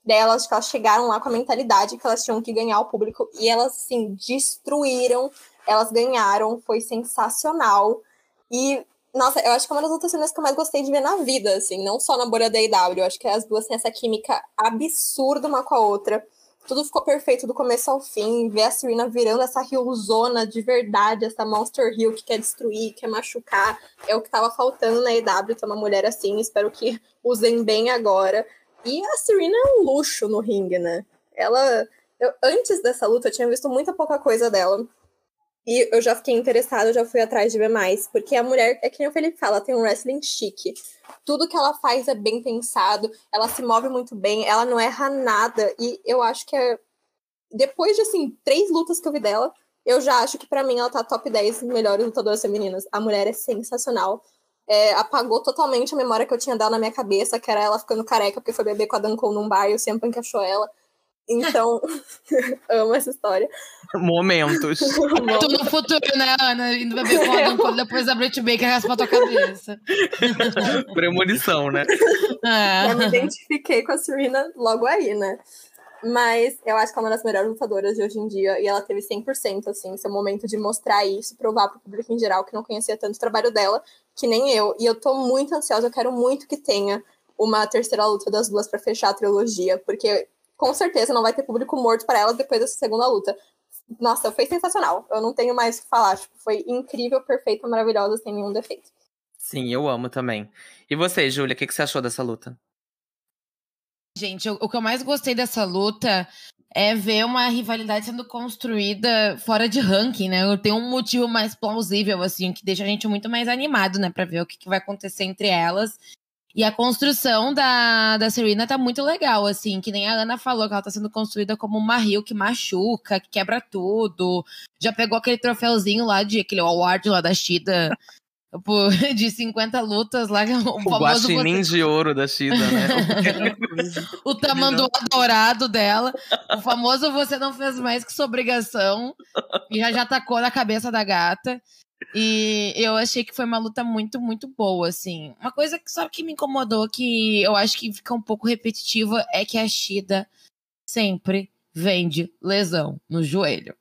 Daí elas, elas chegaram lá com a mentalidade que elas tinham que ganhar o público e elas, assim, destruíram, elas ganharam, foi sensacional. E, nossa, eu acho que é uma das outras cenas que eu mais gostei de ver na vida, assim, não só na bolha da IW, eu acho que as duas têm essa química absurda uma com a outra. Tudo ficou perfeito do começo ao fim. Ver a Serena virando essa Hillzona de verdade, essa Monster Hill que quer destruir, quer machucar. É o que tava faltando na EW, ter uma mulher assim. Espero que [laughs] usem bem agora. E a Serena é um luxo no ringue, né? Ela. Eu, antes dessa luta, eu tinha visto muita pouca coisa dela. E eu já fiquei interessada, eu já fui atrás de ver mais. Porque a mulher, é que nem o Felipe fala, tem um wrestling chique. Tudo que ela faz é bem pensado, ela se move muito bem, ela não erra nada. E eu acho que é. Depois de, assim, três lutas que eu vi dela, eu já acho que para mim ela tá top 10 melhores lutadoras femininas. A mulher é sensacional é, apagou totalmente a memória que eu tinha dado na minha cabeça, que era ela ficando careca porque foi beber com a Dancon num bar e o sempre encaixou ela. Então, [laughs] amo essa história. Momentos. [laughs] Tô no futuro, né, Ana? Indo beber com a Dancon, depois a Brit Baker raspa a tua cabeça. [laughs] Premonição, né? É. Eu me identifiquei com a Serena logo aí, né? Mas eu acho que ela é uma das melhores lutadoras de hoje em dia. E ela teve 100%, assim, seu momento de mostrar isso, provar para o público em geral que não conhecia tanto o trabalho dela, que nem eu. E eu tô muito ansiosa, eu quero muito que tenha uma terceira luta das duas para fechar a trilogia, porque com certeza não vai ter público morto para elas depois dessa segunda luta. Nossa, foi sensacional. Eu não tenho mais o que falar. Tipo, foi incrível, perfeita, maravilhosa, sem nenhum defeito. Sim, eu amo também. E você, Júlia, o que, que você achou dessa luta? Gente, o, o que eu mais gostei dessa luta é ver uma rivalidade sendo construída fora de ranking, né? Tem um motivo mais plausível, assim, que deixa a gente muito mais animado, né? Pra ver o que, que vai acontecer entre elas. E a construção da, da Serena tá muito legal, assim, que nem a Ana falou, que ela tá sendo construída como uma Rio que machuca, que quebra tudo. Já pegou aquele troféuzinho lá de aquele award lá da Shida [laughs] de 50 lutas lá. O, o famoso você... de ouro da Shida, né? [laughs] o tamanduá dourado dela. O famoso você não fez mais que sua obrigação. E já já tacou na cabeça da gata. E eu achei que foi uma luta muito, muito boa, assim. Uma coisa que só que me incomodou, que eu acho que fica um pouco repetitiva, é que a Shida sempre vende lesão no joelho.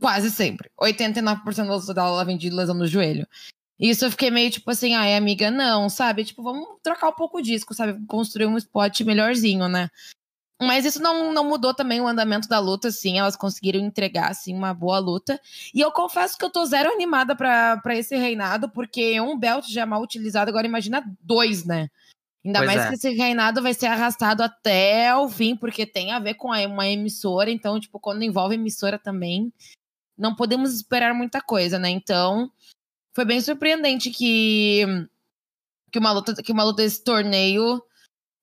Quase sempre. 89% da luta dela ela vende lesão no joelho. Isso eu fiquei meio tipo assim, ai, amiga, não, sabe? Tipo, vamos trocar um pouco o disco, sabe? Construir um spot melhorzinho, né? Mas isso não, não mudou também o andamento da luta, assim. Elas conseguiram entregar, assim, uma boa luta. E eu confesso que eu tô zero animada para esse reinado, porque um belt já é mal utilizado, agora imagina dois, né? Ainda pois mais é. que esse reinado vai ser arrastado até o fim, porque tem a ver com uma emissora. Então, tipo, quando envolve emissora também, não podemos esperar muita coisa, né? Então, foi bem surpreendente que, que, uma, luta, que uma luta desse torneio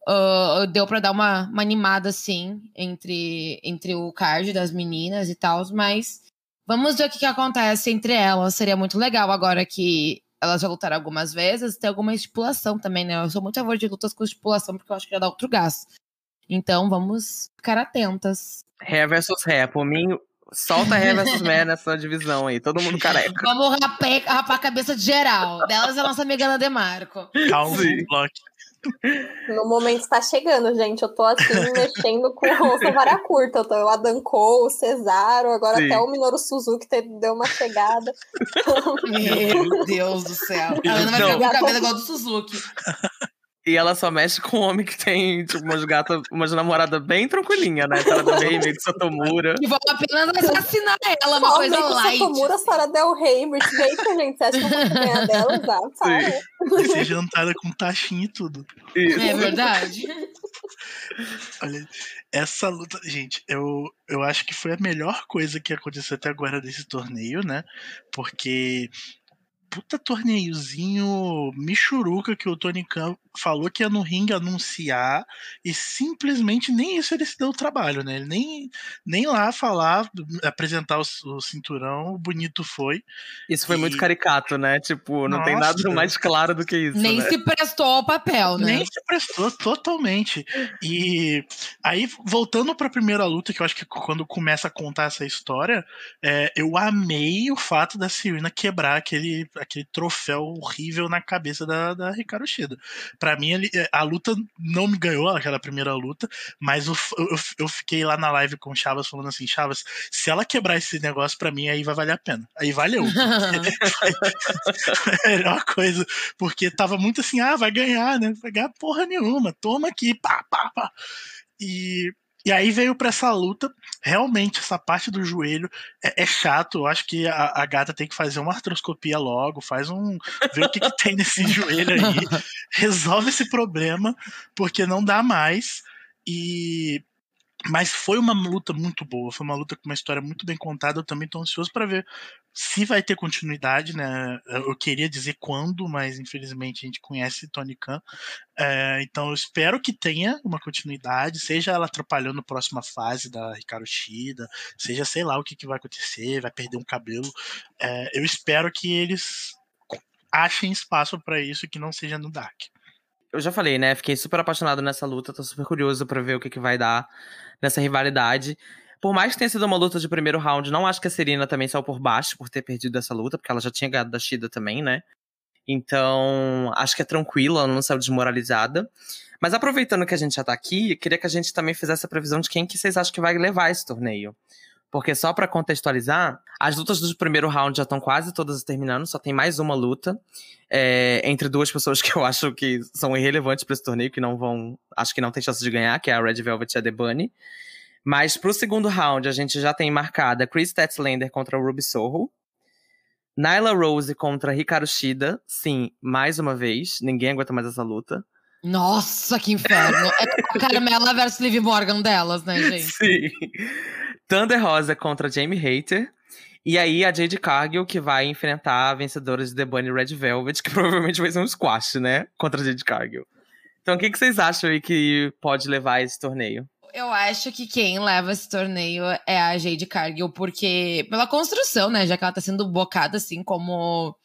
uh, deu para dar uma, uma, animada, assim, entre, entre o card das meninas e tal, mas vamos ver o que, que acontece entre elas. Seria muito legal agora que elas já lutaram algumas vezes, tem alguma estipulação também, né? Eu sou muito a favor de lutas com estipulação, porque eu acho que já dá outro gás. Então vamos ficar atentas. Ré versus ré. Por mim, Solta Ré versus Mé [laughs] nessa divisão aí, todo mundo careca. Vamos rapar, rapar a cabeça de geral. Delas é a nossa amiga Ana Demarco. Calma, bloco. No momento está chegando, gente. Eu tô assim, mexendo com o vara curta. Eu tô o Adancou, o Cesaro, agora Sim. até o Minoru Suzuki deu uma chegada. Meu Deus do céu. A Ana vai pegar o cabelo igual do Suzuki. E ela só mexe com um homem que tem, tipo, umas gatas, umas namorada bem tranquilinha, né? Sarah Del Rey, meio que Satomura. E vão apenas assassinar ela, uma coisa light. Satomura, Sarah Del Rey, Brit Baker, gente. Você acha que eu vou ganhar dela? Dá, para. Ser jantada com taxinha e tudo. Isso. É verdade. Olha, essa luta, gente, eu, eu acho que foi a melhor coisa que aconteceu até agora desse torneio, né? Porque puta torneiozinho michuruca que o Tony Khan falou que ia no ringue anunciar e simplesmente nem isso ele se deu o trabalho, né? Ele nem, nem lá falar, apresentar o, o cinturão, bonito foi. Isso foi e... muito caricato, né? Tipo, não Nossa. tem nada mais claro do que isso. Nem né? se prestou ao papel, né? Nem se prestou totalmente. E aí, voltando pra primeira luta, que eu acho que quando começa a contar essa história, é, eu amei o fato da Serena quebrar aquele, aquele troféu horrível na cabeça da, da Ricardo Shida para mim ele, a luta não me ganhou aquela primeira luta, mas eu, eu, eu, fiquei lá na live com o Chavas falando assim, Chavas, se ela quebrar esse negócio para mim aí vai valer a pena. Aí valeu. [laughs] [laughs] uma coisa, porque tava muito assim, ah, vai ganhar, né? Vai ganhar porra nenhuma. Toma aqui, pá, pá, pá. E e aí veio para essa luta. Realmente, essa parte do joelho é, é chato. Eu acho que a, a, gata tem que fazer uma artroscopia logo, faz um. ver o que, que tem nesse [laughs] joelho aí. Resolve esse problema, porque não dá mais. E mas foi uma luta muito boa, foi uma luta com uma história muito bem contada. Eu também estou ansioso para ver se vai ter continuidade, né? Eu queria dizer quando, mas infelizmente a gente conhece Tony Khan. É, então eu espero que tenha uma continuidade, seja ela atrapalhando a próxima fase da Ricardo Shida, seja sei lá o que, que vai acontecer, vai perder um cabelo. É, eu espero que eles achem espaço para isso que não seja no Dark. Eu já falei, né? Fiquei super apaixonado nessa luta, tô super curioso para ver o que, que vai dar nessa rivalidade. Por mais que tenha sido uma luta de primeiro round, não acho que a Serena também saiu por baixo por ter perdido essa luta, porque ela já tinha ganhado da Shida também, né? Então, acho que é tranquilo, ela não saiu desmoralizada. Mas aproveitando que a gente já tá aqui, queria que a gente também fizesse a previsão de quem que vocês acham que vai levar esse torneio. Porque só para contextualizar, as lutas do primeiro round já estão quase todas terminando, só tem mais uma luta é, entre duas pessoas [laughs] que eu acho que são irrelevantes para esse torneio, que não vão, acho que não tem chance de ganhar, que é a Red Velvet e a The Bunny. Mas pro segundo round, a gente já tem marcada Chris Statlander contra o Ruby Soho. Nyla Rose contra Hikaru Shida. Sim, mais uma vez. Ninguém aguenta mais essa luta. Nossa, que inferno. é a Carmela versus Liv Morgan delas, né, [laughs] gente? Sim. Thunder Rosa contra Jamie Hater. E aí a Jade Cargill que vai enfrentar a vencedora de The Bunny Red Velvet, que [laughs] provavelmente vai ser um squash, né? Contra a Jade Cargill. Então o que, que vocês acham aí que pode levar esse torneio? Eu acho que quem leva esse torneio é a Jade Cargill, porque pela construção, né? Já que ela tá sendo bocada assim como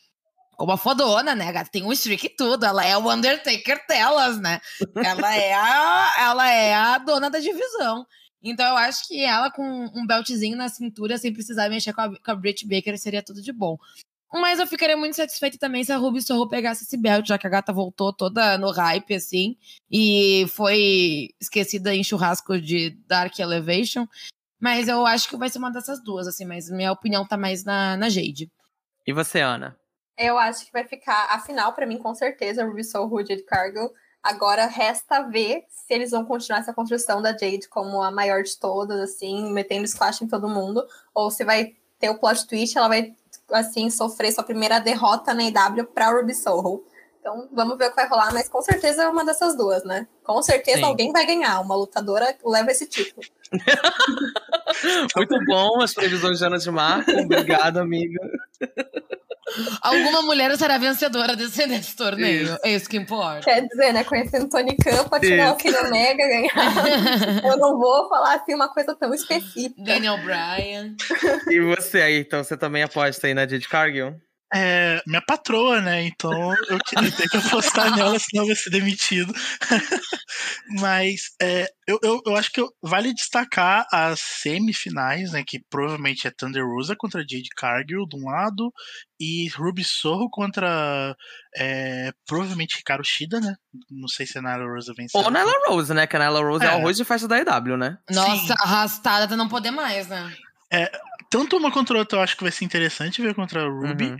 como a fodona, né? Ela tem um streak e tudo. Ela é o Undertaker delas, né? Ela é a, ela é a dona da divisão. Então eu acho que ela com um beltzinho na cintura, sem precisar mexer com a, com a Britt Baker, seria tudo de bom. Mas eu ficaria muito satisfeita também se a Ruby Sorro pegasse esse belt, já que a gata voltou toda no hype, assim, e foi esquecida em churrasco de Dark Elevation. Mas eu acho que vai ser uma dessas duas, assim, mas minha opinião tá mais na, na Jade. E você, Ana? Eu acho que vai ficar, afinal, para mim, com certeza, Ruby e Jade Cargill. Agora resta ver se eles vão continuar essa construção da Jade como a maior de todas, assim, metendo squash em todo mundo, ou se vai ter o plot twist, ela vai, assim, sofrer sua primeira derrota na IW pra Ruby Soho. Então, vamos ver o que vai rolar, mas com certeza é uma dessas duas, né? Com certeza Sim. alguém vai ganhar, uma lutadora leva esse título. [laughs] Muito bom as previsões de Ana de Marco. Obrigado, amiga. [laughs] Alguma mulher será vencedora desse, desse torneio. Isso. É isso que importa. Quer dizer, né? Conhecendo Tony Khan, pode tirar o Kenny Mega ganhar. [laughs] Eu não vou falar assim uma coisa tão específica. Daniel Bryan. E você aí, então, você também aposta aí na Jade Cargill? É minha patroa, né? Então eu queria ter que apostar [laughs] nela, senão eu vou ser demitido. [laughs] Mas é, eu, eu, eu, acho que vale destacar as semifinais, né? Que provavelmente é Thunder Rosa contra Jade Cargill de um lado e Ruby Sorro contra é, provavelmente Hikaru Shida, né? Não sei se a Nyla Rose vence. Ou Nyla Rose, né? Que a Nyla Rose é, é arroz de festa da EW, né? Nossa, Sim. arrastada até não poder mais, né? É, tanto uma contra a outra eu acho que vai ser interessante ver contra a Ruby. Uhum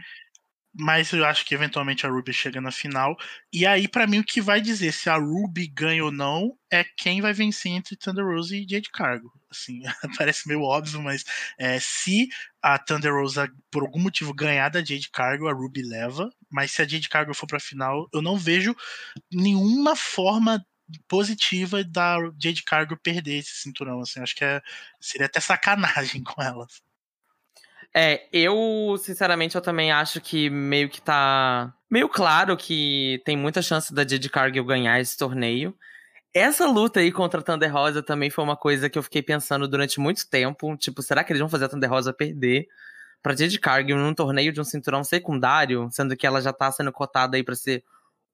mas eu acho que eventualmente a Ruby chega na final. E aí, para mim, o que vai dizer se a Ruby ganha ou não é quem vai vencer entre Thunder Rose e Jade Cargo. Assim, [laughs] parece meio óbvio, mas é, se a Thunder Rose, por algum motivo, ganhar da Jade Cargo, a Ruby leva. Mas se a Jade Cargo for pra final, eu não vejo nenhuma forma positiva da Jade Cargo perder esse cinturão. Assim, acho que é, seria até sacanagem [laughs] com ela. É, eu, sinceramente, eu também acho que meio que tá. Meio claro que tem muita chance da Jade Cargill ganhar esse torneio. Essa luta aí contra a Thunder Rosa também foi uma coisa que eu fiquei pensando durante muito tempo. Tipo, será que eles vão fazer a Thunder Rosa perder pra Jade Cargill num torneio de um cinturão secundário? Sendo que ela já tá sendo cotada aí pra ser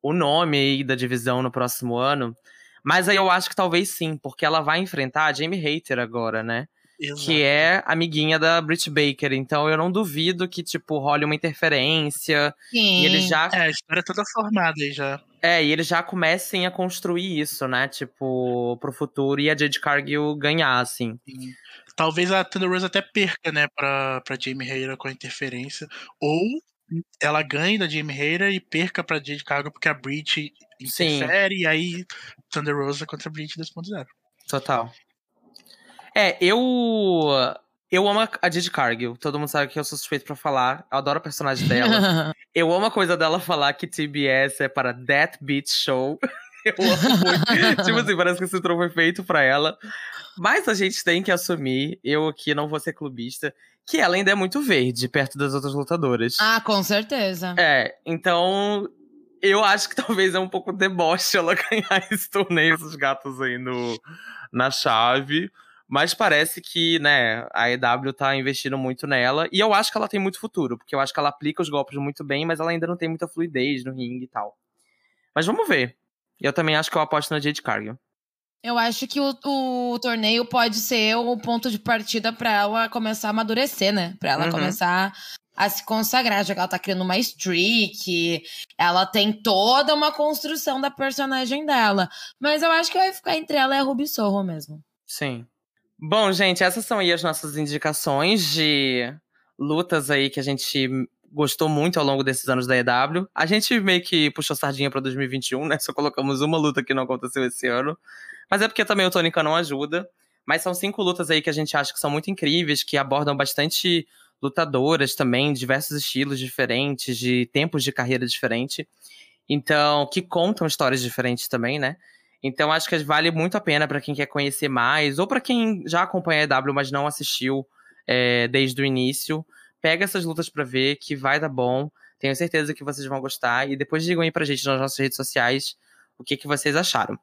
o nome aí da divisão no próximo ano. Mas aí eu acho que talvez sim, porque ela vai enfrentar a Jamie Hater agora, né? Exato. que é amiguinha da Britt Baker. Então eu não duvido que, tipo, role uma interferência. Sim. E eles já. É, a história é toda formada aí já. É, e eles já comecem a construir isso, né? Tipo, pro futuro e a Jade Cargill ganhar, assim. Sim. Talvez a Thunder Rose até perca, né, pra, pra Jamie Hayter com a interferência. Ou ela ganhe da Jamie Hayter e perca pra Jade Cargill porque a Britt interfere. Sim. E aí Thunder Rose contra a Britt 2.0. Total. É, eu. Eu amo a Didi Cargill. Todo mundo sabe que eu sou suspeito pra falar. Eu adoro a personagem dela. [laughs] eu amo a coisa dela falar que TBS é para That Beat Show. [laughs] eu amo muito. [laughs] tipo assim, parece que esse troco foi feito pra ela. Mas a gente tem que assumir, eu aqui não vou ser clubista, que ela ainda é muito verde perto das outras lutadoras. Ah, com certeza. É, então eu acho que talvez é um pouco deboche ela ganhar esse torneio, esses gatos aí no, na chave. Mas parece que, né, a EW tá investindo muito nela. E eu acho que ela tem muito futuro, porque eu acho que ela aplica os golpes muito bem, mas ela ainda não tem muita fluidez no ringue e tal. Mas vamos ver. Eu também acho que eu aposto na Jade Cargill. Eu acho que o, o, torneio pode ser o ponto de partida para ela começar a amadurecer, né? Pra ela uhum. começar a se consagrar, já que ela tá criando uma streak, ela tem toda uma construção da personagem dela. Mas eu acho que vai ficar entre ela e a Ruby Sorro mesmo. Sim. Bom, gente, essas são aí as nossas indicações de lutas aí que a gente gostou muito ao longo desses anos da EW. A gente meio que puxou sardinha para 2021, né? Só colocamos uma luta que não aconteceu esse ano. Mas é porque também o Tônica não ajuda. Mas são cinco lutas aí que a gente acha que são muito incríveis, que abordam bastante lutadoras também, diversos estilos diferentes, de tempos de carreira diferentes. Então, que contam histórias diferentes também, né? Então acho que vale muito a pena para quem quer conhecer mais, ou para quem já acompanha a EW, mas não assistiu é, desde o início. Pega essas lutas para ver, que vai dar bom. Tenho certeza que vocês vão gostar. E depois digam aí pra gente nas nossas redes sociais o que, que vocês acharam.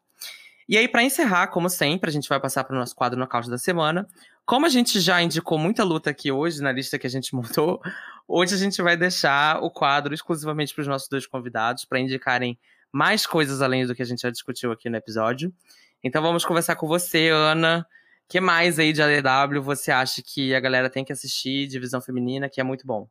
E aí, para encerrar, como sempre, a gente vai passar para o nosso quadro nocaute da semana. Como a gente já indicou muita luta aqui hoje na lista que a gente [laughs] montou, hoje a gente vai deixar o quadro exclusivamente para os nossos dois convidados, para indicarem mais coisas além do que a gente já discutiu aqui no episódio. Então vamos conversar com você, Ana. O que mais aí de ADW você acha que a galera tem que assistir, divisão feminina, que é muito bom?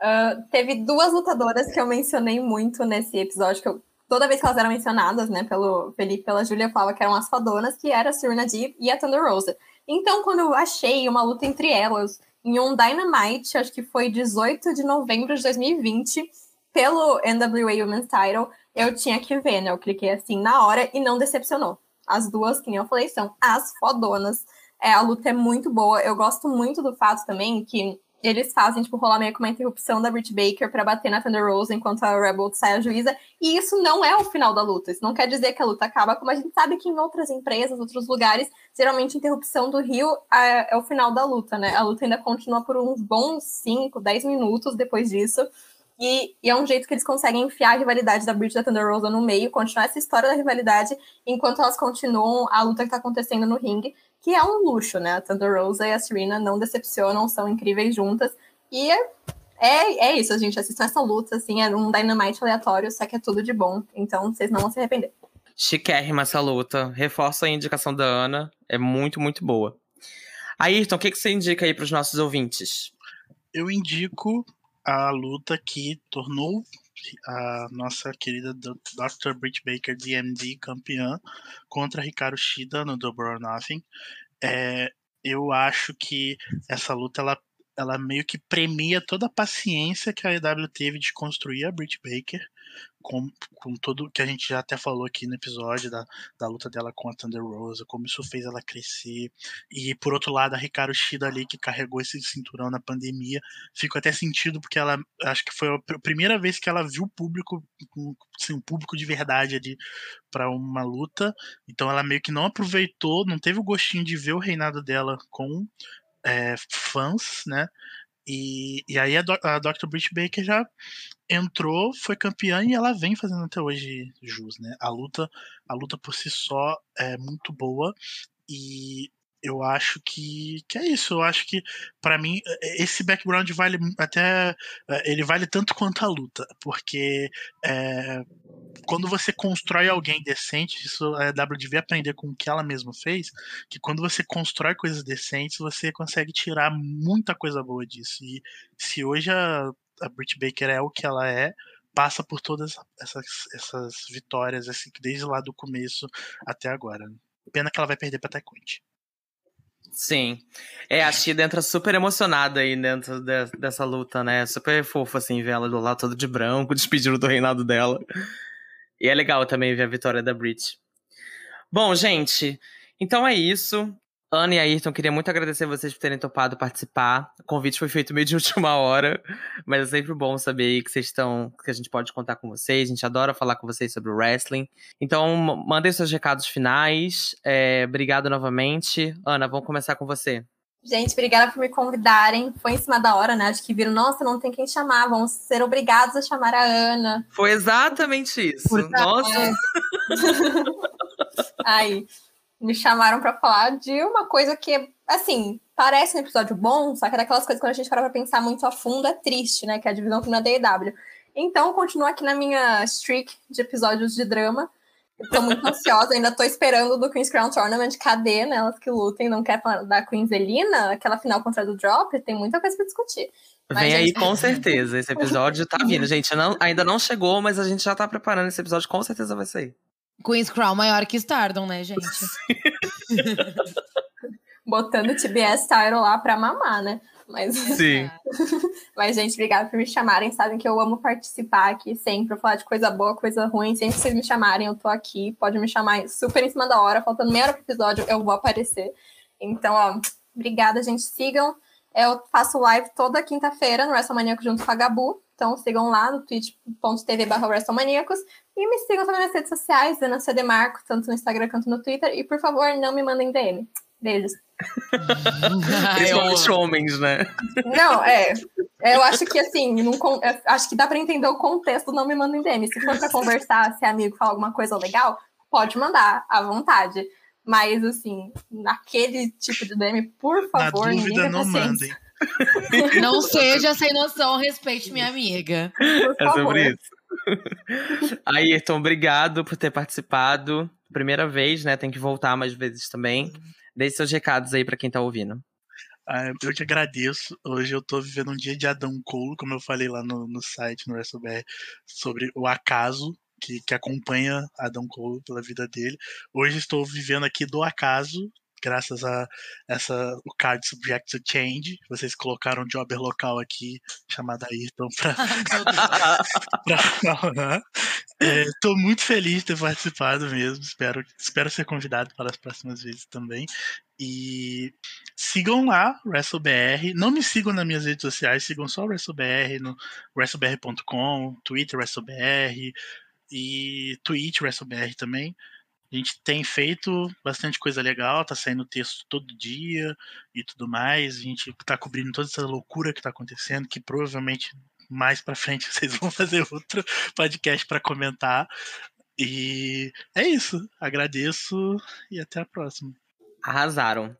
Uh, teve duas lutadoras que eu mencionei muito nesse episódio, que eu, toda vez que elas eram mencionadas, né, pelo Felipe pela Júlia, eu falava que eram as fadonas, que era a Serena Deeb e a Thunder Rosa. Então, quando eu achei uma luta entre elas em um Dynamite, acho que foi 18 de novembro de 2020, pelo NWA Women's Title, eu tinha que ver, né? Eu cliquei assim na hora e não decepcionou. As duas, que nem eu falei, são as fodonas. É, a luta é muito boa. Eu gosto muito do fato também que eles fazem, tipo, rolar meio que uma interrupção da Britt Baker para bater na Thunder Rose enquanto a Rebel sai a juíza. E isso não é o final da luta. Isso não quer dizer que a luta acaba, como a gente sabe que em outras empresas, outros lugares, geralmente interrupção do Rio é, é o final da luta, né? A luta ainda continua por uns bons 5, 10 minutos depois disso. E, e, é um jeito que eles conseguem enfiar a rivalidade da Bridge e da Thunder Rosa no meio, continuar essa história da rivalidade, enquanto elas continuam a luta que está acontecendo no ringue, que é um luxo, né? A Thunder Rosa e a Serena não decepcionam, são incríveis juntas. E é, é, é isso, a gente assistiu essa luta, assim, é um Dynamite aleatório, só que é tudo de bom. Então vocês não vão se arrepender. Chiquérrima essa luta. Reforça a indicação da Ana. É muito, muito boa. Ayrton, o que, que você indica aí para os nossos ouvintes? Eu indico a luta que tornou a nossa querida Dr. Britt Baker, DMD, campeã contra Ricardo Shida no Double or Nothing. É, eu acho que essa luta ela, ela meio que premia toda a paciência que a EW teve de construir a Britt Baker com, com tudo que a gente já até falou aqui no episódio da, da luta dela com a Thunder Rosa, como isso fez ela crescer. E por outro lado, a Ricardo Shida ali, que carregou esse cinturão na pandemia, fico até sentido, porque ela acho que foi a primeira vez que ela viu o público, assim, um público de verdade ali para uma luta. Então ela meio que não aproveitou, não teve o gostinho de ver o reinado dela com é, fãs, né? E, e aí a, Do, a Dr. Britt Baker já entrou, foi campeã e ela vem fazendo até hoje jus, né? A luta, a luta por si só é muito boa e eu acho que, que é isso. Eu acho que, para mim, esse background vale até. Ele vale tanto quanto a luta, porque é, quando você constrói alguém decente, isso a W devia aprender com o que ela mesma fez, que quando você constrói coisas decentes, você consegue tirar muita coisa boa disso. E se hoje a, a Britt Baker é o que ela é, passa por todas essas, essas vitórias, assim, desde lá do começo até agora. Pena que ela vai perder pra Taekwondo. Sim. É, a Shida entra super emocionada aí dentro de, dessa luta, né? Super fofa, assim, ver ela do lado todo de branco, [laughs] despedindo do reinado dela. E é legal também ver a vitória da Brit. Bom, gente, então é isso. Ana e Ayrton, queria muito agradecer vocês por terem topado participar. O convite foi feito meio de [laughs] última hora, mas é sempre bom saber que vocês estão, que a gente pode contar com vocês. A gente adora falar com vocês sobre o wrestling. Então, mandem seus recados finais. É, obrigado novamente. Ana, vamos começar com você. Gente, obrigada por me convidarem. Foi em cima da hora, né? Acho que viram, nossa, não tem quem chamar, vamos ser obrigados a chamar a Ana. Foi exatamente isso. Por nossa. É. [laughs] Aí me chamaram para falar de uma coisa que, assim, parece um episódio bom, só que é daquelas coisas que quando a gente para pra pensar muito a fundo é triste, né? Que é a divisão na DW. Então, continuo aqui na minha streak de episódios de drama. Estou muito [laughs] ansiosa, ainda estou esperando do Queen's Crown Tournament. Cadê, né? Elas que lutem, não quer falar da Queen Zelina, aquela final contra a do Drop, tem muita coisa para discutir. Mas, Vem gente... aí com certeza. Esse episódio tá vindo, [laughs] gente. Não, ainda não chegou, mas a gente já tá preparando esse episódio, com certeza vai sair. Queen's Crown maior que Stardom, né, gente? [laughs] Botando o TBS Title lá pra mamar, né? Mas, Sim. [laughs] Mas, gente, obrigada por me chamarem. Sabem que eu amo participar aqui sempre, falar de coisa boa, coisa ruim. Sempre que vocês me chamarem, eu tô aqui. Pode me chamar super em cima da hora. Faltando meia hora pro episódio, eu vou aparecer. Então, ó, obrigada, gente. Sigam. Eu faço live toda quinta-feira no WrestleManiaco junto com a Gabu. Então sigam lá no twitch.tv barra WrestleManiacos e me sigam também nas redes sociais, Ana CD Marco, tanto no Instagram quanto no Twitter. E por favor, não me mandem DM. Beijos. [laughs] Principalmente homens, né? Não, é. Eu acho que assim, não, acho que dá para entender o contexto não me mandem DM. Se for para conversar, se é amigo falar alguma coisa legal, pode mandar, à vontade. Mas, assim, naquele tipo de DM, por favor, Na dúvida, não mandem. [laughs] Não seja sem noção, respeite minha amiga. É sobre isso. [laughs] Ayrton, obrigado por ter participado. Primeira vez, né? Tem que voltar mais vezes também. Deixe seus recados aí para quem tá ouvindo. Ah, eu que agradeço. Hoje eu tô vivendo um dia de Adão Cole, como eu falei lá no, no site, no WrestleBR, sobre o acaso que, que acompanha Adão Cole pela vida dele. Hoje estou vivendo aqui do acaso, graças a essa o card subject to change. Vocês colocaram um jobber local aqui chamado Ayrton para. [laughs] Estou [laughs] é, muito feliz de ter participado mesmo. Espero, espero ser convidado para as próximas vezes também. E sigam lá, WrestleBR. Não me sigam nas minhas redes sociais, sigam só o WrestleBR no WrestleBR.com, Twitter WrestleBR e Twitch WrestleBR também. A gente tem feito bastante coisa legal, tá saindo texto todo dia e tudo mais. A gente tá cobrindo toda essa loucura que tá acontecendo, que provavelmente mais para frente [laughs] vocês vão fazer outro podcast para comentar. E é isso. Agradeço e até a próxima. Arrasaram.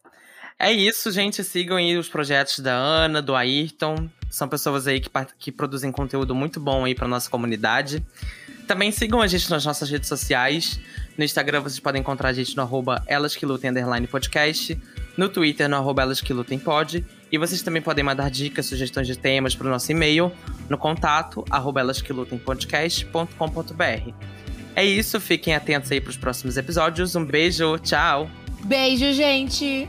É isso, gente. Sigam aí os projetos da Ana, do Ayrton. São pessoas aí que, que produzem conteúdo muito bom aí para nossa comunidade. Também sigam a gente nas nossas redes sociais. No Instagram vocês podem encontrar a gente no arroba Elas Que Lutem Podcast. No Twitter, no arroba Elas Que Lutem Pod. E vocês também podem mandar dicas, sugestões de temas para o nosso e-mail no contato arroba elasquelutempodcast.com.br. É isso, fiquem atentos aí para os próximos episódios. Um beijo, tchau! Beijo, gente!